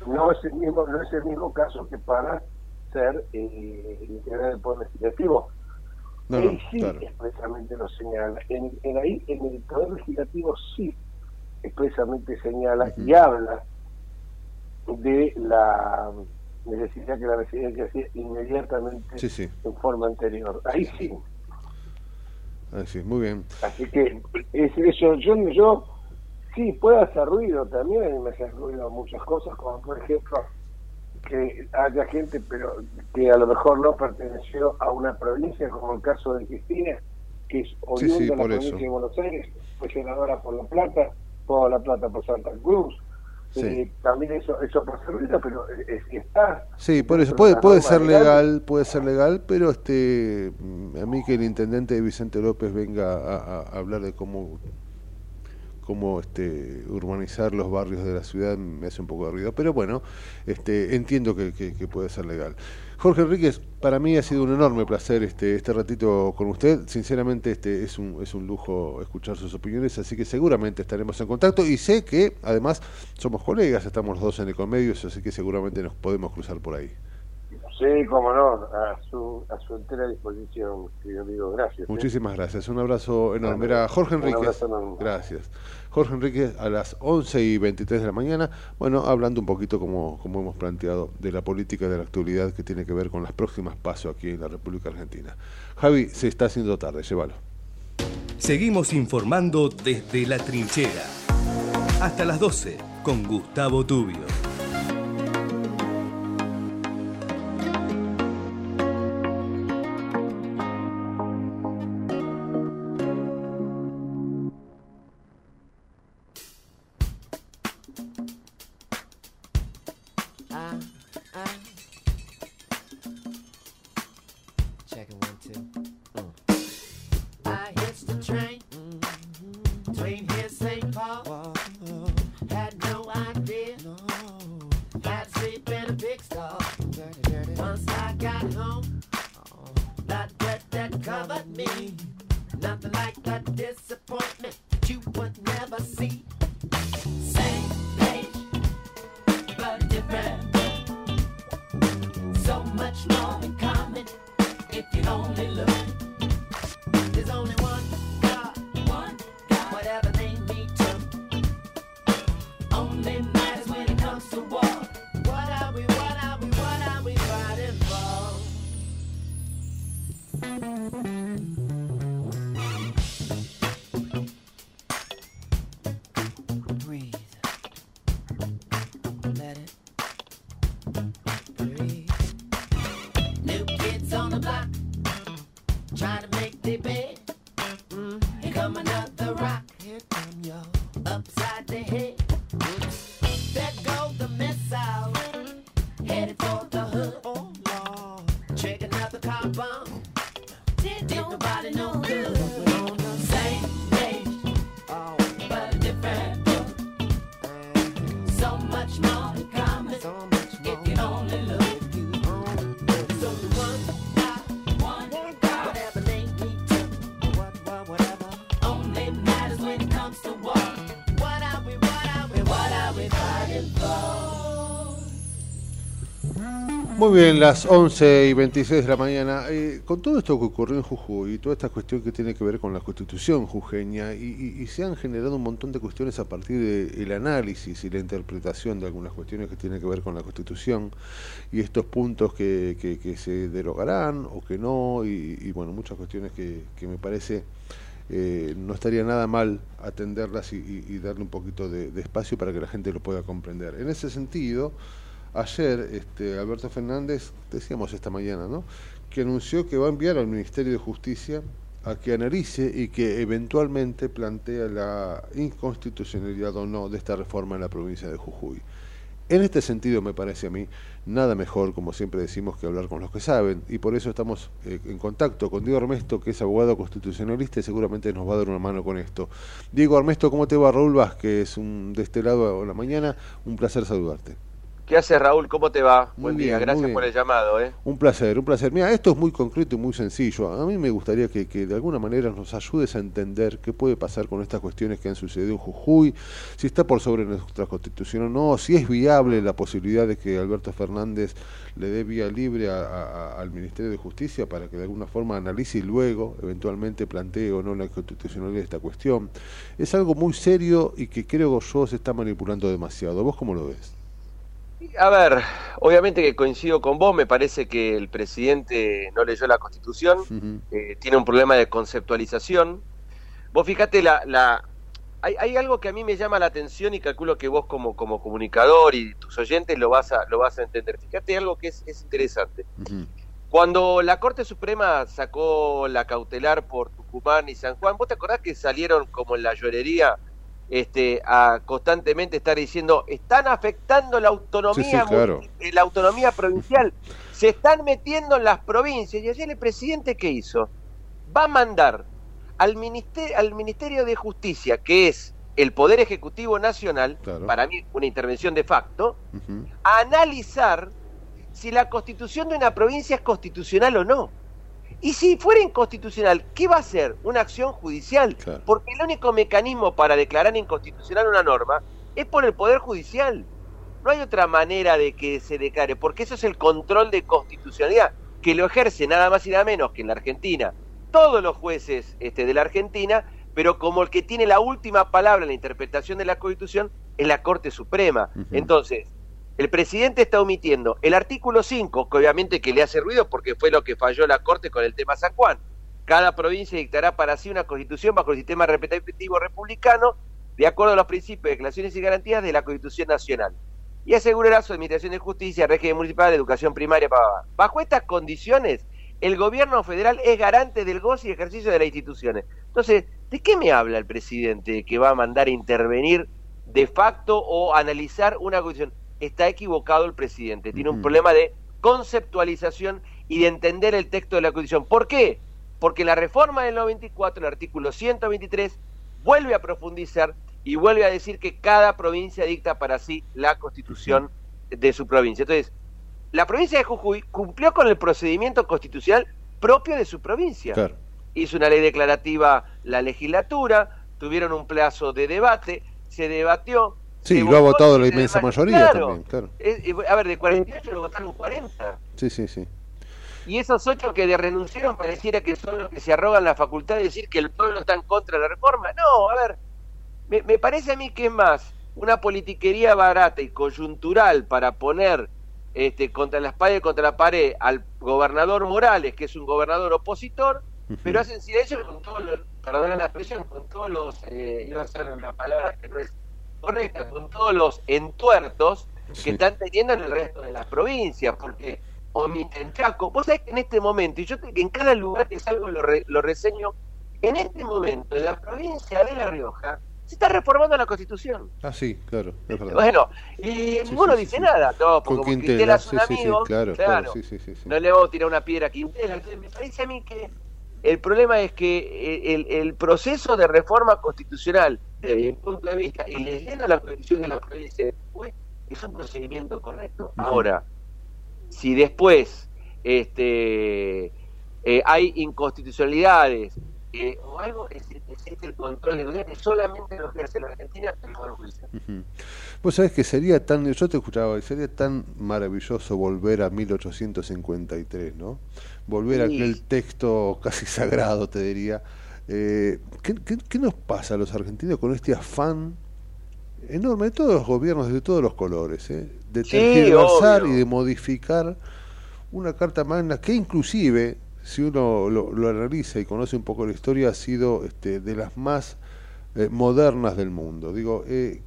no es el mismo, no es el mismo caso que para ser eh, integral del Poder Legislativo. No, no, sí expresamente lo señala. En, en, ahí, en el Poder Legislativo sí expresamente señala y habla de la necesidad que la residencia hacía inmediatamente en forma anterior. Ahí sí. Ahí sí, muy bien. Así que es eso, yo, yo sí puede hacer ruido también, me hace ruido muchas cosas, como por ejemplo que haya gente pero que a lo mejor no perteneció a una provincia, como el caso de Cristina, que es oriunda de la provincia de Buenos Aires, fue senadora por La Plata, por La Plata por Santa Cruz, eh, también eso eso puede ser ruido, pero es que está. Sí por eso puede puede ser legal. puede ser legal pero este a mí que el intendente Vicente López venga a hablar de cómo cómo este, urbanizar los barrios de la ciudad me hace un poco de ruido. Pero bueno, este, entiendo que, puede ser legal. Jorge Enríquez, para mí ha sido un enorme placer este, este ratito con usted. Sinceramente, este es un, es un lujo escuchar sus opiniones, así que seguramente estaremos en contacto. Y sé que además somos colegas, estamos los dos en Ecomedios, así que seguramente nos podemos cruzar por ahí. Sí, cómo no, a su, a su entera disposición, querido amigo, gracias. ¿eh? Muchísimas gracias, un abrazo enorme. Era Jorge Enríquez. Gracias. Jorge Enríquez a las 11 y 23 de la mañana, bueno, hablando un poquito como, como hemos planteado de la política de la actualidad que tiene que ver con las próximas pasos aquí en la República Argentina. Javi, se está haciendo tarde, llévalo. Seguimos informando desde la trinchera. Hasta las 12 con Gustavo Tubio. Muy bien, las 11 y 26 de la mañana. Eh, con todo esto que ocurrió en Jujuy y toda esta cuestión que tiene que ver con la constitución jujeña, y, se han generado un montón de cuestiones a partir del análisis y la interpretación de algunas cuestiones que tienen que ver con la constitución y estos puntos que, que, se derogarán o que no, y, bueno, muchas cuestiones que, me parece eh, no estaría nada mal atenderlas y, darle un poquito de espacio para que la gente lo pueda comprender. En ese sentido, Ayer este, Alberto Fernández, decíamos esta mañana, ¿no? que anunció que va a enviar al Ministerio de Justicia a que analice y que eventualmente plantea la inconstitucionalidad o no de esta reforma en la provincia de Jujuy. En este sentido, me parece a mí, nada mejor, como siempre decimos, que hablar con los que saben, y por eso estamos eh, en contacto con Diego Armesto, que es abogado constitucionalista y seguramente nos va a dar una mano con esto. Diego Armesto, ¿cómo te va? Raúl Vázquez, un, de este lado a la mañana, un placer saludarte. ¿Qué haces, Raúl? ¿Cómo te va? Buen día, gracias por el llamado. ¿eh? Un placer, un placer. Mira, esto es muy concreto y muy sencillo. A mí me gustaría que, de alguna manera nos ayudes a entender qué puede pasar con estas cuestiones que han sucedido en Jujuy, si está por sobre nuestra constitución o no, si es viable la posibilidad de que Alberto Fernández le dé vía libre al Ministerio de Justicia para que de alguna forma analice y luego eventualmente plantee o no la constitucionalidad de esta cuestión. Es algo muy serio y que creo yo se está manipulando demasiado. ¿Vos cómo lo ves? A ver, obviamente que coincido con vos, me parece que el presidente no leyó la constitución, eh, tiene un problema de conceptualización. Vos fíjate, la, la, hay, algo que a mí me llama la atención y calculo que vos como, como comunicador y tus oyentes lo vas a, lo vas a entender. Fíjate algo que es, interesante. Cuando la Corte Suprema sacó la cautelar por Tucumán y San Juan, ¿vos te acordás que salieron como en la llorería este, a constantemente estar diciendo están afectando la autonomía eh, la autonomía provincial. Se están metiendo en las provincias y ayer el presidente qué hizo va a mandar al ministerio al ministerio de justicia que es el poder ejecutivo nacional para mí una intervención de facto a analizar si la constitución de una provincia es constitucional o no y si fuera inconstitucional, ¿qué va a hacer? Una acción judicial. Porque el único mecanismo para declarar inconstitucional una norma es por el Poder Judicial. No hay otra manera de que se declare, porque eso es el control de constitucionalidad, que lo ejerce nada más y nada menos que en la Argentina todos los jueces este, de la Argentina, pero como el que tiene la última palabra en la interpretación de la Constitución es la Corte Suprema. Entonces, el presidente está omitiendo el artículo 5, que obviamente que le hace ruido porque fue lo que falló la Corte con el tema San Juan. Cada provincia dictará para sí una constitución bajo el sistema repetitivo republicano de acuerdo a los principios, declaraciones y garantías de la Constitución Nacional. Y asegurará su administración de justicia, régimen municipal, educación primaria, para Bajo estas condiciones, el gobierno federal es garante del goce y ejercicio de las instituciones. Entonces, ¿de qué me habla el presidente que va a mandar a intervenir de facto o analizar una constitución? Está equivocado el presidente. Tiene un problema de conceptualización y de entender el texto de la Constitución. ¿Por qué? Porque la reforma del 94, el artículo 123, vuelve a profundizar y vuelve a decir que cada provincia dicta para sí la constitución de su provincia. Entonces, la provincia de Jujuy cumplió con el procedimiento constitucional propio de su provincia. Hizo una ley declarativa la legislatura, tuvieron un plazo de debate, se debatió, Sí, lo ha votado la inmensa mayoría también, claro. a ver, de 48 lo votaron 40. Sí, sí, sí. Y esos ocho que renunciaron pareciera que son los que se arrogan la facultad de decir que el pueblo está en contra de la reforma. No, a ver, me, me parece a mí que es más una politiquería barata y coyuntural para poner este, contra la espalda y contra la pared al gobernador Morales, que es un gobernador opositor, pero hacen silencio con todos los, perdón la expresión, con todos los, eh, iba a ser la palabra que no es correcta con todos los entuertos que están teniendo en el resto de las provincias, porque omiten Chaco. Vos sabés que en este momento, y yo que en cada lugar que salgo lo, lo reseño, en este momento en la provincia de La Rioja se está reformando la constitución. Ah, sí, claro, es verdad. Bueno, y ninguno dice nada, todo, porque como Quintela es un amigo, claro, claro, no le vamos a tirar una piedra a Quintela. me parece a mí que el problema es que eh, el, el proceso de reforma constitucional desde mi punto de vista, y leyendo la constitución de la provincia, pues, es un procedimiento correcto. Ahora, si después este, eh, hay inconstitucionalidades eh, o algo, existe el control de gobierno solamente lo que hace la Argentina el Poder Judicial. Vos sabés que sería tan, yo te escuchaba, sería tan maravilloso volver a 1853, ¿no? Volver a aquel texto casi sagrado, te diría, eh, ¿qué, nos pasa a los argentinos con este afán enorme de todos los gobiernos de todos los colores, eh, de tergiversar y de modificar una carta magna que inclusive, si uno lo, analiza y conoce un poco la historia, ha sido este, de las más eh, modernas del mundo. Digo, eh,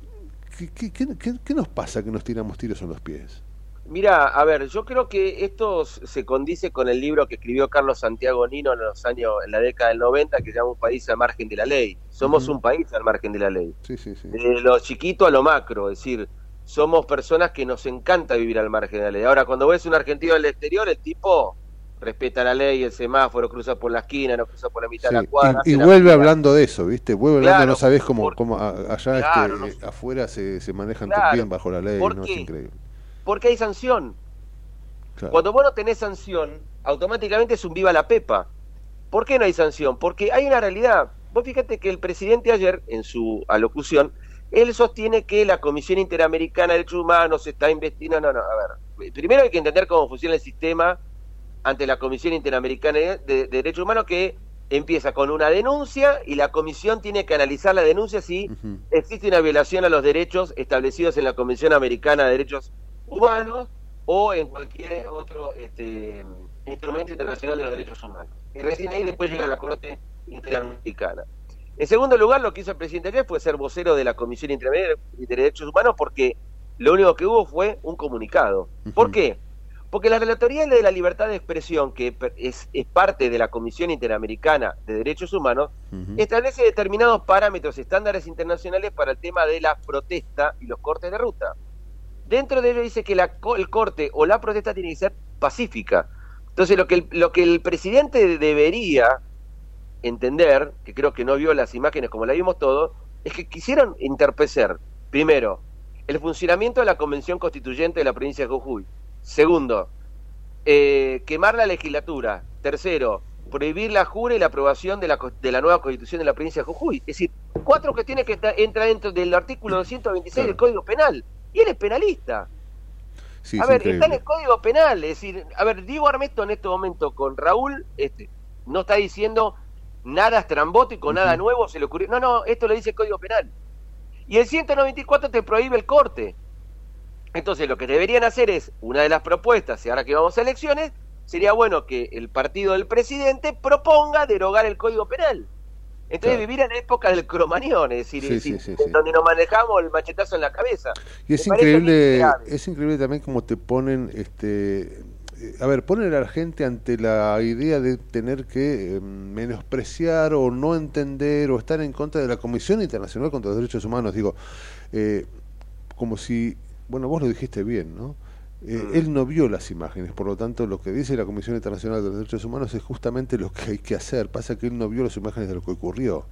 ¿qué, qué nos pasa que nos tiramos tiros en los pies? Mira, a ver, yo creo que esto se condice con el libro que escribió Carlos Santiago Nino en los años, en la década del 90, que se llama Un país al margen de la ley. Somos un país al margen de la ley. Sí, sí, sí. De lo chiquito a lo macro, es decir, somos personas que nos encanta vivir al margen de la ley. Ahora, cuando ves un argentino del exterior, el tipo respeta la ley, el semáforo, cruza por la esquina, no cruza por la mitad de la cuadra. Y, vuelve hablando de eso, ¿viste? Vuelve hablando, no sabes cómo, cómo allá este, afuera se, se manejan bien bajo la ley, ¿no? Es increíble Porque hay sanción. Cuando vos no tenés sanción, automáticamente es un viva la pepa. ¿Por qué no hay sanción? Porque hay una realidad. Vos fíjate que el presidente ayer, en su alocución, él sostiene que la Comisión Interamericana de Derechos Humanos está investigando. No, no, a ver. Primero hay que entender cómo funciona el sistema ante la Comisión Interamericana de, Derechos Humanos, que empieza con una denuncia y la Comisión tiene que analizar la denuncia si existe una violación a los derechos establecidos en la Comisión Americana de Derechos Humanos o en cualquier otro este, instrumento internacional de los derechos humanos. Y recién ahí después llega la Corte Interamericana. En segundo lugar, lo que hizo el presidente ayer fue ser vocero de la Comisión Interamericana de Derechos Humanos porque lo único que hubo fue un comunicado. ¿Por qué? Porque la Relatoría de la Libertad de Expresión, que es, parte de la Comisión Interamericana de Derechos Humanos, establece determinados parámetros, estándares internacionales para el tema de la protesta y los cortes de ruta. Dentro de ello dice que la, el corte o la protesta tiene que ser pacífica. Entonces, lo que el, lo que el presidente debería entender, que creo que no vio las imágenes como la vimos todos, es que quisieron interpecer, primero, el funcionamiento de la Convención Constituyente de la provincia de Jujuy. Segundo, eh, quemar la legislatura. Tercero, prohibir la jura y la aprobación de la, de la nueva constitución de la provincia de Jujuy. Es decir, cuatro cuestiones que entran dentro del artículo 226 del Código Penal. Y él es penalista. a ver, está en el Código Penal. Es decir, a ver, Diego Armesto en este momento con Raúl este, no está diciendo nada estrambótico, nada nuevo, se le ocurrió. No, no, esto lo dice el Código Penal. Y el 194 te prohíbe el corte. Entonces lo que deberían hacer es, una de las propuestas, y ahora que vamos a elecciones, sería bueno que el partido del presidente proponga derogar el Código Penal. Entonces vivir en la época del cromañón, es decir, donde nos manejamos el machetazo en la cabeza. Y es increíble, es increíble también cómo te ponen, este, a ver, ponen a la gente ante la idea de tener que em, menospreciar o no entender o estar en contra de la Comisión Internacional contra los Derechos Humanos. Digo, eh, como si, bueno, vos lo dijiste bien, ¿no? Eh, mm. Él no vio las imágenes, por lo tanto lo que dice la Comisión Internacional de los Derechos Humanos es justamente lo que hay que hacer. Pasa que él no vio las imágenes de lo que ocurrió.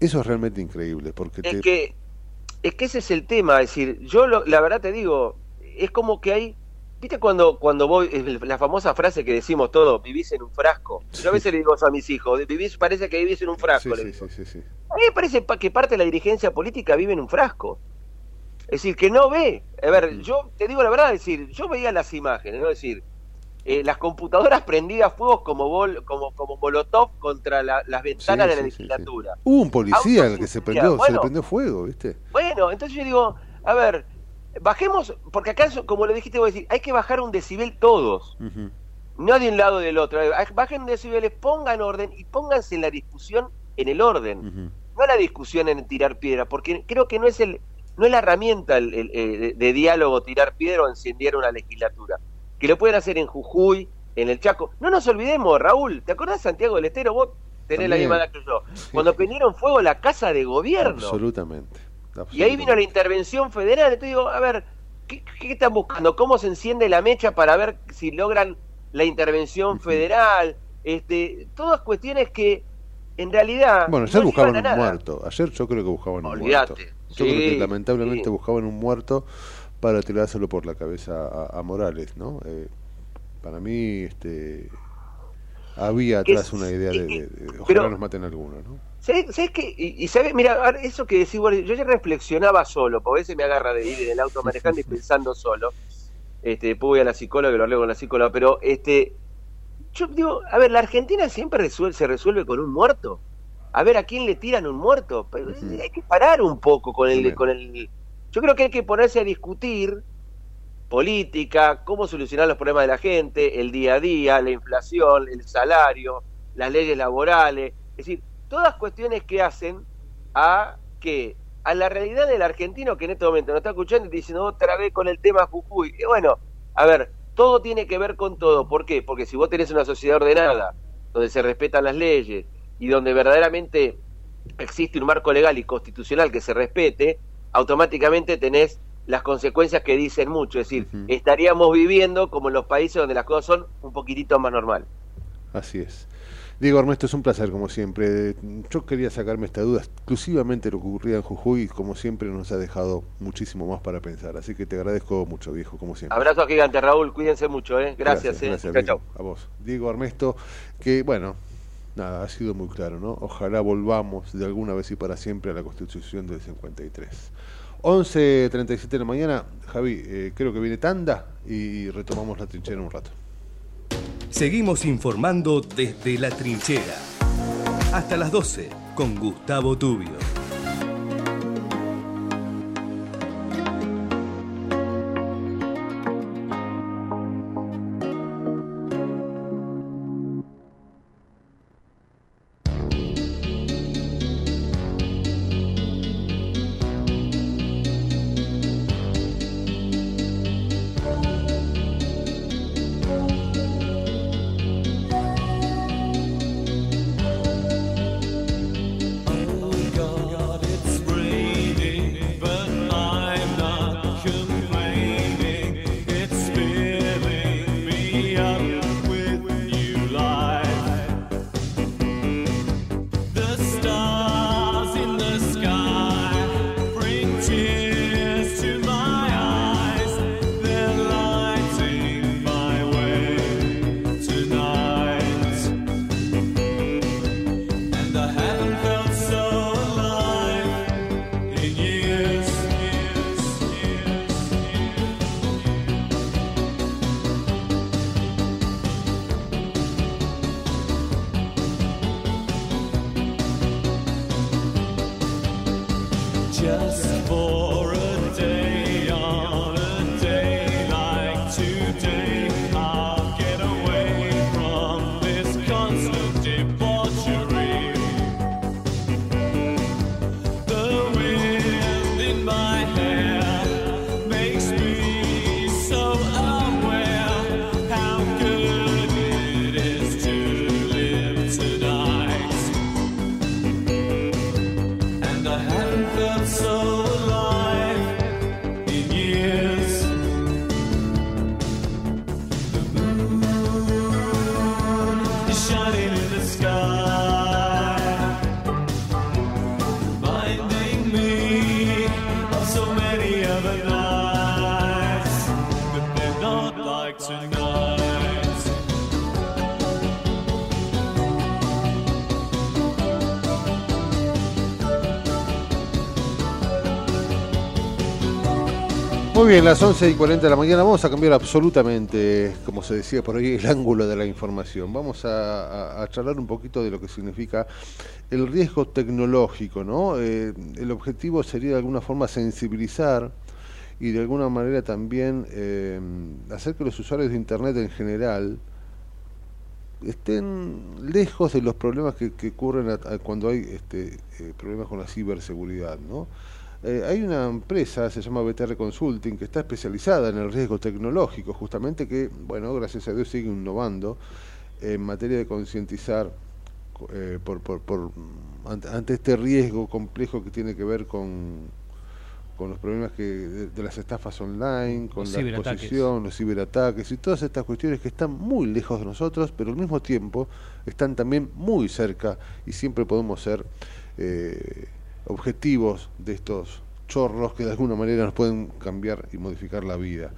Eso es realmente increíble. porque Es, que, es que ese es el tema. Es decir, yo la verdad te digo, es como que hay... ¿Viste cuando, cuando voy, la famosa frase que decimos todos, vivís en un frasco? Yo a veces le digo a mis hijos, vivís, parece que vivís en un frasco. Sí, sí, sí, a mí me parece que parte de la dirigencia política vive en un frasco. Es decir, que no ve. A ver, yo te digo la verdad, es decir, yo veía las imágenes, ¿no? Es decir, eh, las computadoras prendidas fuego como bol, como, como molotov contra las ventanas de la legislatura. Hubo un policía el que se prendió, se le prendió fuego, ¿viste? Bueno, entonces yo digo, a ver, bajemos, porque acá, como lo dijiste vos, decir, hay que bajar un decibel todos. No de un lado del otro. Bajen decibeles, pongan orden y pónganse en la discusión en el orden. No la discusión en tirar piedra, porque creo que no es el no es la herramienta el, de, diálogo tirar piedra o encender una legislatura. Que lo pueden hacer en Jujuy, en el Chaco. No nos olvidemos, Raúl, ¿te acordás Santiago del Estero? Vos tenés la misma edad que yo. Cuando prendieron fuego la casa de gobierno. Absolutamente, Y ahí vino la intervención federal. Entonces digo, a ver, ¿qué, están buscando? ¿Cómo se enciende la mecha para ver si logran la intervención federal? Este, todas cuestiones que en realidad. Bueno, ayer buscaban un muerto. Ayer yo creo que buscaban un muerto. Yo creo que lamentablemente buscaban un muerto para tirárselo por la cabeza a, Morales, ¿no? Eh, para mí, este había atrás una idea de, ojalá nos maten algunos, ¿no? ¿Sabes, qué? Y, y sabes, mira, eso que decís, yo ya reflexionaba solo, porque a veces me agarra de ir en el auto manejando y pensando solo. Este, después voy a la psicóloga que lo leo con la psicóloga, pero este yo digo, a ver, la Argentina siempre se resuelve con un muerto. A ver a quién le tiran un muerto. Pero hay que parar un poco con el, con el. Yo creo que hay que ponerse a discutir política, cómo solucionar los problemas de la gente, el día a día, la inflación, el salario, las leyes laborales. Es decir, todas cuestiones que hacen a que a la realidad del argentino que en este momento nos está escuchando y diciendo otra vez con el tema Jujuy. Y bueno, a ver, todo tiene que ver con todo. ¿Por qué? Porque si vos tenés una sociedad ordenada, donde se respetan las leyes y donde verdaderamente existe un marco legal y constitucional que se respete, automáticamente tenés las consecuencias que dicen mucho. Es decir, estaríamos viviendo como en los países donde las cosas son un poquitito más normal. Así es. Diego Ernesto, es un placer como siempre. Yo quería sacarme esta duda exclusivamente lo que ocurría en Jujuy y como siempre nos ha dejado muchísimo más para pensar. Así que te agradezco mucho, viejo, como siempre. Abrazo gigante, Raúl. Cuídense mucho, ¿eh? Gracias, gracias, eh. A vos. Diego Ernesto, que bueno, nada, ha sido muy claro, ¿no? Ojalá volvamos de alguna vez y para siempre a la Constitución del 53. 11.37 de la mañana, Javi, eh, creo que viene tanda y retomamos la trinchera un rato. Seguimos informando desde la trinchera. Hasta las 12 con Gustavo Tubio. Muy bien, las 11 y 40 de la mañana vamos a cambiar absolutamente, como se decía por ahí, el ángulo de la información. Vamos a, charlar un poquito de lo que significa el riesgo tecnológico, ¿no? Eh, el objetivo sería de alguna forma sensibilizar y de alguna manera también eh, hacer que los usuarios de Internet en general estén lejos de los problemas que, ocurren cuando hay este, eh, problemas con la ciberseguridad, ¿no? Eh, hay una empresa, se llama BTR Consulting, que está especializada en el riesgo tecnológico, justamente que, bueno, gracias a Dios sigue innovando en materia de concientizar eh, por, por, ante, este riesgo complejo que tiene que ver con, con los problemas que de, las estafas online, con la exposición, los ciberataques y todas estas cuestiones que están muy lejos de nosotros, pero al mismo tiempo están también muy cerca y siempre podemos ser eh, objetivos de estos chorros que de alguna manera nos pueden cambiar y modificar la vida.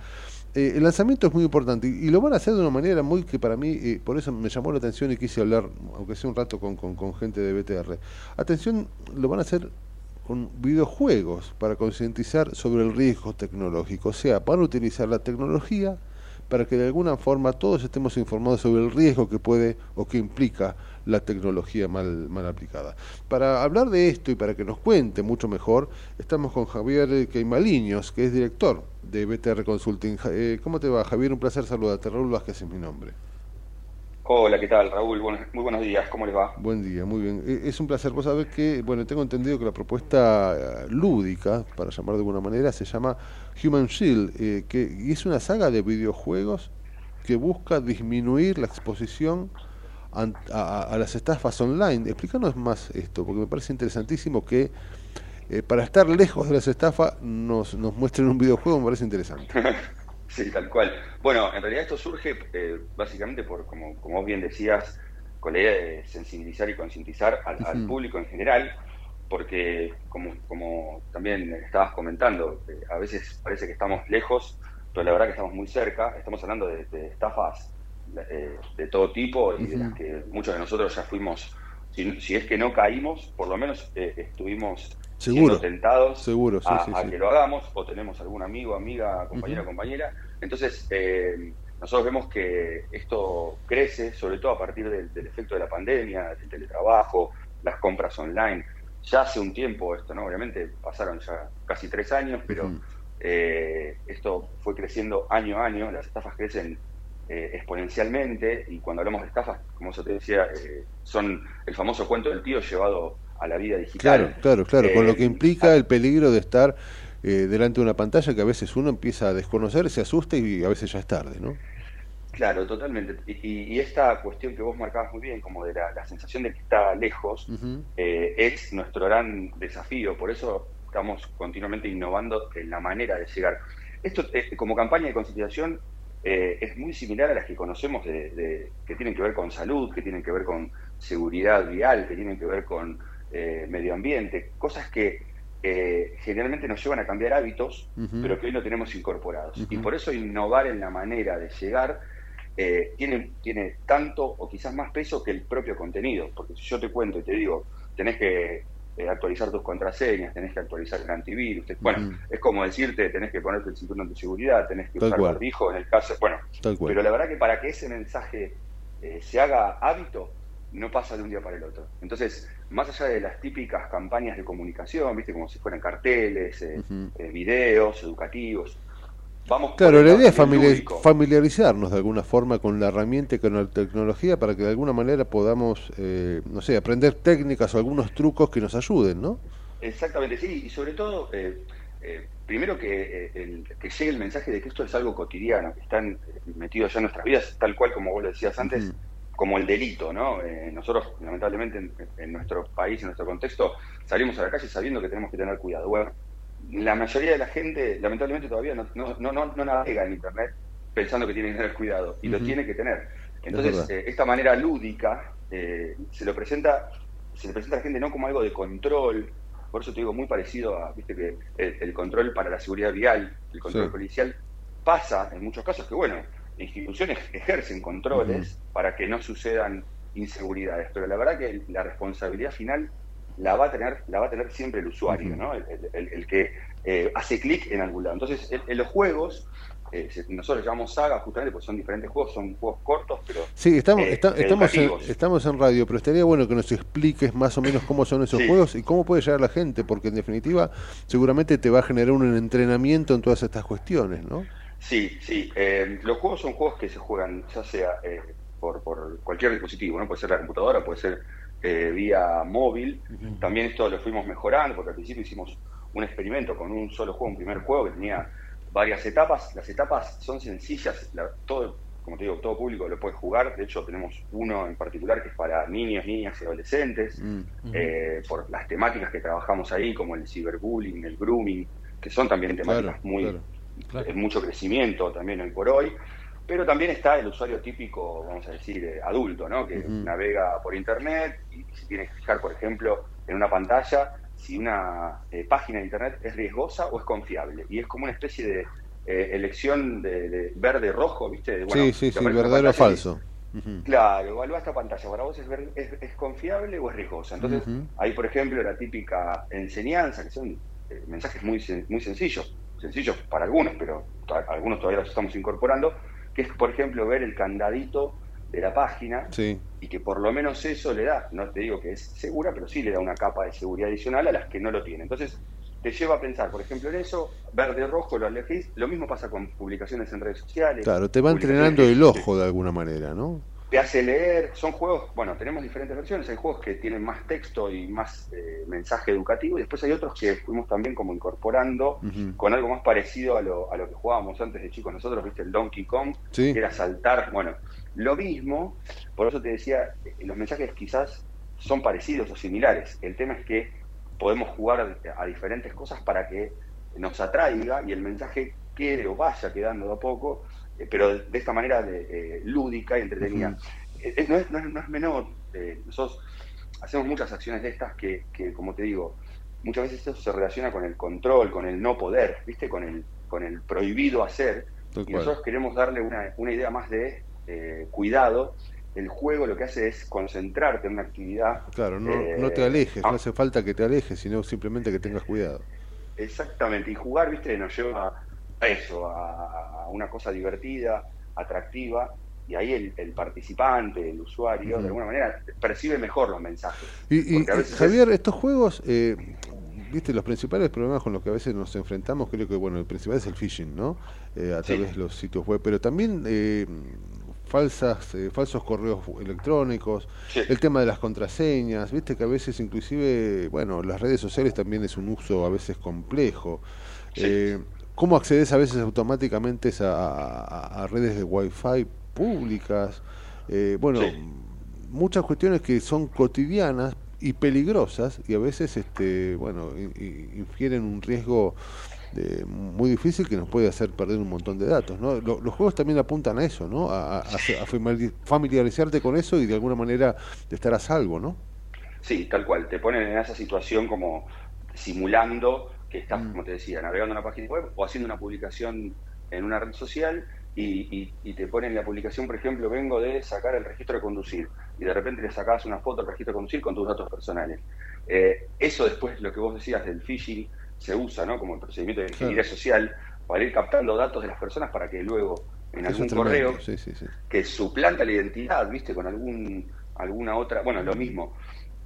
Eh, el lanzamiento es muy importante y, lo van a hacer de una manera muy que para mí, eh, por eso me llamó la atención y quise hablar, aunque sea un rato, con, con, gente de BTR. Atención, lo van a hacer con videojuegos para concientizar sobre el riesgo tecnológico. O sea, van a utilizar la tecnología para que de alguna forma todos estemos informados sobre el riesgo que puede o que implica la tecnología mal, mal aplicada. Para hablar de esto y para que nos cuente mucho mejor, estamos con Javier Queimaliños, que es director de BTR Consulting. Eh, ¿Cómo te va, Javier? Un placer saludarte. Raúl Vázquez es mi nombre. Hola, ¿qué tal, Raúl? muy buenos días, ¿cómo les va? Buen día, muy bien. Eh, es un placer. Vos sabés que, bueno, tengo entendido que la propuesta eh, lúdica, para llamar de alguna manera, se llama Human Shield, que y es una saga de videojuegos que busca disminuir la exposición a, las estafas online. Explícanos más esto, porque me parece interesantísimo que eh, para estar lejos de las estafas nos, nos muestren un videojuego, me parece interesante. Sí, tal cual. Bueno, en realidad esto surge eh, básicamente por, como, como vos bien decías, con la idea de sensibilizar y concientizar al, público en general, porque como, como también estabas comentando, eh, a veces parece que estamos lejos, pero la verdad que estamos muy cerca, estamos hablando de, estafas eh, de todo tipo y de las que muchos de nosotros ya fuimos, si, es que no caímos, por lo menos eh, estuvimos seguro, siendo tentados seguro, a, que lo hagamos, o tenemos algún amigo, amiga, compañera, compañera. Entonces, nosotros vemos que esto crece, sobre todo a partir del, efecto de la pandemia, del teletrabajo, las compras online. Ya hace un tiempo esto, ¿no? Obviamente pasaron ya casi tres años, pero eh, esto fue creciendo año a año, las estafas crecen eh, exponencialmente y cuando hablamos de estafas, como eso te decía, eh, son el famoso cuento del tío llevado a la vida digital. Claro, claro, claro, con lo que implica el peligro de estar eh, delante de una pantalla que a veces uno empieza a desconocer, se asusta y a veces ya es tarde, ¿no? Claro, totalmente. Y, esta cuestión que vos marcabas muy bien, como de la, sensación de que está lejos, eh, es nuestro gran desafío. Por eso estamos continuamente innovando en la manera de llegar. Esto, eh, como campaña de concientización, es muy similar a las que conocemos de, que tienen que ver con salud, que tienen que ver con seguridad vial, que tienen que ver con medio ambiente, cosas que eh, generalmente nos llevan a cambiar hábitos, pero que hoy no tenemos incorporados. Y por eso innovar en la manera de llegar eh, tiene, tiene tanto o quizás más peso que el propio contenido. Porque si yo te cuento y te digo, tenés que eh, actualizar tus contraseñas, tenés que actualizar el antivirus, bueno, es como decirte, tenés que ponerte el cinturón de seguridad, tenés que usar barbijo en el caso, bueno, pero la verdad que para que ese mensaje se haga hábito, no pasa de un día para el otro. Entonces, más allá de las típicas campañas de comunicación, viste, como si fueran carteles, eh, eh, videos educativos, vamos. Claro, la idea es familiarizarnos de alguna forma con la herramienta y con la tecnología para que de alguna manera podamos, eh, no sé, aprender técnicas o algunos trucos que nos ayuden, ¿no? Exactamente, sí, y sobre todo, primero que, el, que llegue el mensaje de que esto es algo cotidiano, que están metidos ya en nuestras vidas, tal cual como vos lo decías antes como el delito, ¿no? Eh, nosotros, lamentablemente, en, nuestro país, en nuestro contexto, salimos a la calle sabiendo que tenemos que tener cuidado. Bueno, la mayoría de la gente, lamentablemente, todavía no, no, no, no navega en Internet pensando que tiene que tener cuidado, y lo tiene que tener. Entonces, eh, esta manera lúdica eh, se lo presenta se le presenta a la gente no como algo de control, por eso te digo, muy parecido a, viste, que el, control para la seguridad vial, el control policial, pasa en muchos casos que, bueno, instituciones ejercen controles para que no sucedan inseguridades, pero la verdad que la responsabilidad final la va a tener, la va a tener siempre el usuario, ¿no? el, que eh, hace clic en algún lado. Entonces, en, los juegos, eh, nosotros llamamos saga justamente porque son diferentes juegos, son juegos cortos, pero... Sí, estamos, eh, estamos, en, estamos en radio, pero estaría bueno que nos expliques más o menos cómo son esos juegos y cómo puede llegar la gente, porque en definitiva seguramente te va a generar un entrenamiento en todas estas cuestiones, ¿no? Sí, sí. Eh, los juegos son juegos que se juegan ya sea eh, por, por, cualquier dispositivo, ¿no? Puede ser la computadora, puede ser eh, vía móvil. También esto lo fuimos mejorando porque al principio hicimos un experimento con un solo juego, un primer juego que tenía varias etapas. Las etapas son sencillas, todo, como te digo, todo público lo puede jugar. De hecho, tenemos uno en particular que es para niños, niñas y adolescentes, mm, por las temáticas que trabajamos ahí, como el ciberbullying, el grooming, que son también temáticas muy es mucho crecimiento también hoy por hoy, pero también está el usuario típico, vamos a decir, eh, adulto, ¿no? que navega por Internet y se tiene que fijar, por ejemplo, en una pantalla si una eh, página de Internet es riesgosa o es confiable. Y es como una especie de eh, elección de, verde-rojo, ¿viste? sí, sí, sí, verdadero o falso. Claro, evalúa esta pantalla, ¿para vos es, es, confiable o es riesgosa? Entonces, hay, por ejemplo, la típica enseñanza, que son mensajes muy, muy sencillos sencillos para algunos, pero algunos todavía los estamos incorporando, que es, por ejemplo, ver el candadito de la página y que por lo menos eso le da, no te digo que es segura, pero sí le da una capa de seguridad adicional a las que no lo tienen. Entonces, te lleva a pensar, por ejemplo, en eso, verde rojo lo elegís, lo mismo pasa con publicaciones en redes sociales. Claro, te va entrenando el ojo de alguna manera, ¿no? Te hace leer, son juegos, bueno, tenemos diferentes versiones, hay juegos que tienen más texto y más eh, mensaje educativo y después hay otros que fuimos también como incorporando con algo más parecido a lo, a lo que jugábamos antes de chicos nosotros, viste el Donkey Kong, que era saltar, bueno, lo mismo, por eso te decía, eh, los mensajes quizás son parecidos o similares, el tema es que podemos jugar a diferentes cosas para que nos atraiga y el mensaje quede o vaya quedando de a poco, pero de, esta manera de, lúdica y entretenida. no, es, no, es, menor, nosotros hacemos muchas acciones de estas que, que, como te digo, muchas veces eso se relaciona con el control, con el no poder, ¿viste? Con el, con el prohibido hacer. y nosotros queremos darle una, una idea más de cuidado el juego lo que hace es concentrarte en una actividad. Claro, no, no te alejes, no ah. hace falta que te alejes, sino simplemente que tengas cuidado. Exactamente, y jugar, viste, nos lleva a eso, a, una cosa divertida, atractiva, y ahí el, participante, el usuario, de alguna manera percibe mejor los mensajes. Y, Javier, estos juegos, eh, viste, los principales problemas con los que a veces nos enfrentamos, creo que, bueno, el principal es el phishing, ¿no? Eh, a través de los sitios web, pero también... Eh, falsas, eh, falsos correos electrónicos, el tema de las contraseñas, viste que a veces inclusive, bueno, las redes sociales también es un uso a veces complejo. Eh, ¿Cómo accedes a veces automáticamente a, redes de Wi-Fi públicas? Eh, bueno, muchas cuestiones que son cotidianas y peligrosas y a veces, este, bueno, infieren un riesgo muy difícil que nos puede hacer perder un montón de datos. ¿no? los juegos también apuntan a eso, ¿no? A, familiarizarte con eso y de alguna manera de estar a salvo, ¿no? Sí, tal cual. Te ponen en esa situación como simulando que estás, mm. como te decía, navegando una página web o haciendo una publicación en una red social y, te ponen la publicación, por ejemplo, vengo de sacar el registro de conducir y de repente le sacas una foto al registro de conducir con tus datos personales. Eh, eso después, lo que vos decías del phishing, se usa ¿no? como el procedimiento de ingeniería social para ir captando datos de las personas para que luego en algún correo que suplanta la identidad, ¿viste? Con algún alguna otra, bueno, lo mismo,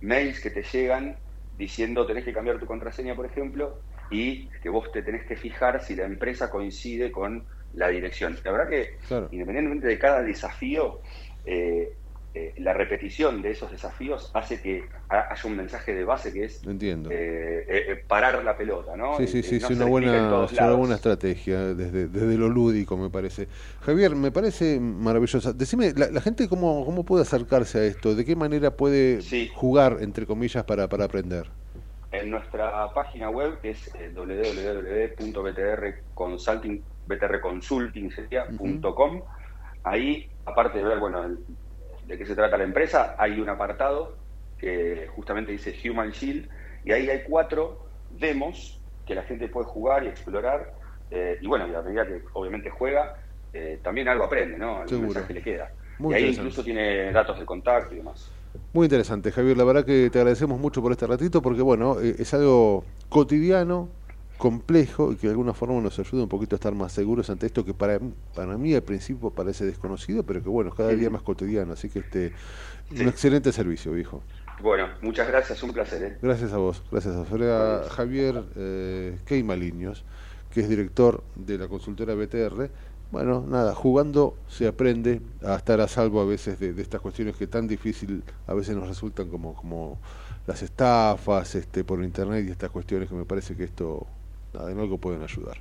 mails que te llegan diciendo tenés que cambiar tu contraseña, por ejemplo, y que vos te tenés que fijar si la empresa coincide con la dirección. La verdad que, independientemente de cada desafío, eh, eh, la repetición de esos desafíos hace que haya un mensaje de base que es Entiendo. Eh, parar la pelota, ¿no? Sí, sí, sí, es una buena, una buena estrategia desde, desde lo lúdico, me parece. Javier, me parece maravillosa. Decime, ¿la, gente cómo, cómo puede acercarse a esto? ¿De qué manera puede jugar, entre comillas, para, para aprender? En nuestra página web, que es www.btrconsulting.com, ahí, aparte de ver, bueno, el, de qué se trata la empresa, hay un apartado que justamente dice Human Shield y ahí hay cuatro demos que la gente puede jugar y explorar eh, y bueno, y a medida que obviamente juega, eh, también algo aprende, ¿no? Algún mensaje le queda. y ahí incluso tiene datos de contacto y demás. Muy interesante, Javier. La verdad que te agradecemos mucho por este ratito porque, bueno, eh, es algo cotidiano, complejo y que de alguna forma nos ayuda un poquito a estar más seguros ante esto que para, para mí al principio parece desconocido, pero que bueno, cada día más cotidiano, así que este un excelente servicio, viejo. Bueno, muchas gracias, un placer. ¿eh? Gracias a vos, gracias a Javier eh, Keimaliños, que es director de la consultora BTR. Bueno, nada, jugando se aprende a estar a salvo a veces de, de estas cuestiones que tan difícil a veces nos resultan como, como las estafas este, por internet y estas cuestiones que me parece que esto en algo pueden ayudar.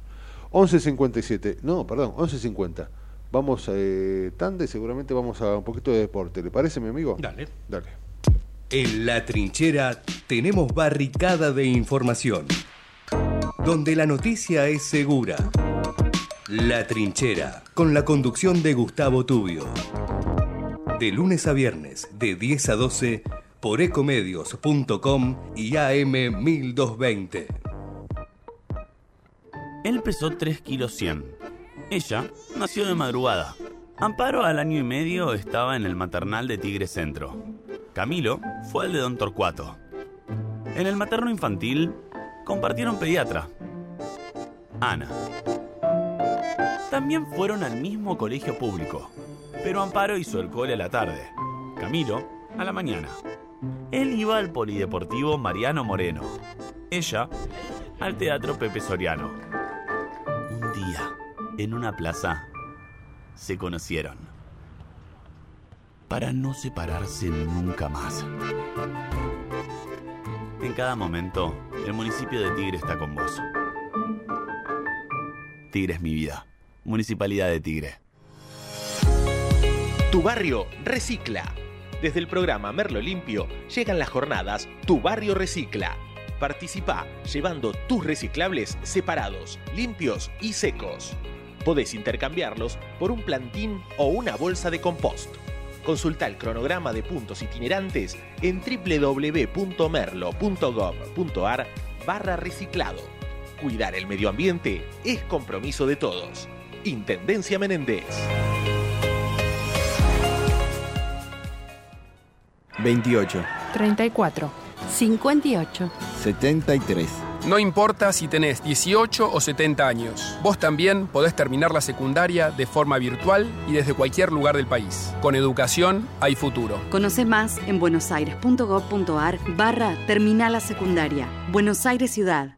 11.57, no, perdón, 11.50. Vamos a eh, Tande, seguramente vamos a un poquito de deporte. ¿Le parece, mi amigo? Dale. Dale. En la trinchera tenemos barricada de información, donde la noticia es segura. La trinchera, con la conducción de Gustavo Tubio. De lunes a viernes, de 10 a 12, por ecomedios.com y AM 1220. Él pesó 3 kilos 100. Ella nació de madrugada. Amparo al año y medio estaba en el maternal de Tigre Centro. Camilo fue al de Don Torcuato. En el materno infantil compartieron pediatra. Ana. También fueron al mismo colegio público, pero Amparo hizo el cole a la tarde, Camilo a la mañana. Él iba al polideportivo Mariano Moreno, ella al teatro Pepe Soriano día, en una plaza, se conocieron. Para no separarse nunca más. En cada momento, el municipio de Tigre está con vos. Tigre es mi vida. Municipalidad de Tigre. Tu barrio recicla. Desde el programa Merlo Limpio llegan las jornadas Tu barrio recicla Participa llevando tus reciclables separados, limpios y secos. Podés intercambiarlos por un plantín o una bolsa de compost. Consulta el cronograma de puntos itinerantes en www.merlo.gov.ar barra reciclado. Cuidar el medio ambiente es compromiso de todos. Intendencia Menéndez. 28. 34. 58. 73. No importa si tenés 18 o 70 años, vos también podés terminar la secundaria de forma virtual y desde cualquier lugar del país. Con educación hay futuro. Conoce más en buenosaires.gov.ar barra Terminal la Secundaria. Buenos Aires Ciudad.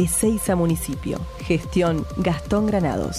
Ezeiza Municipio. Gestión Gastón Granados.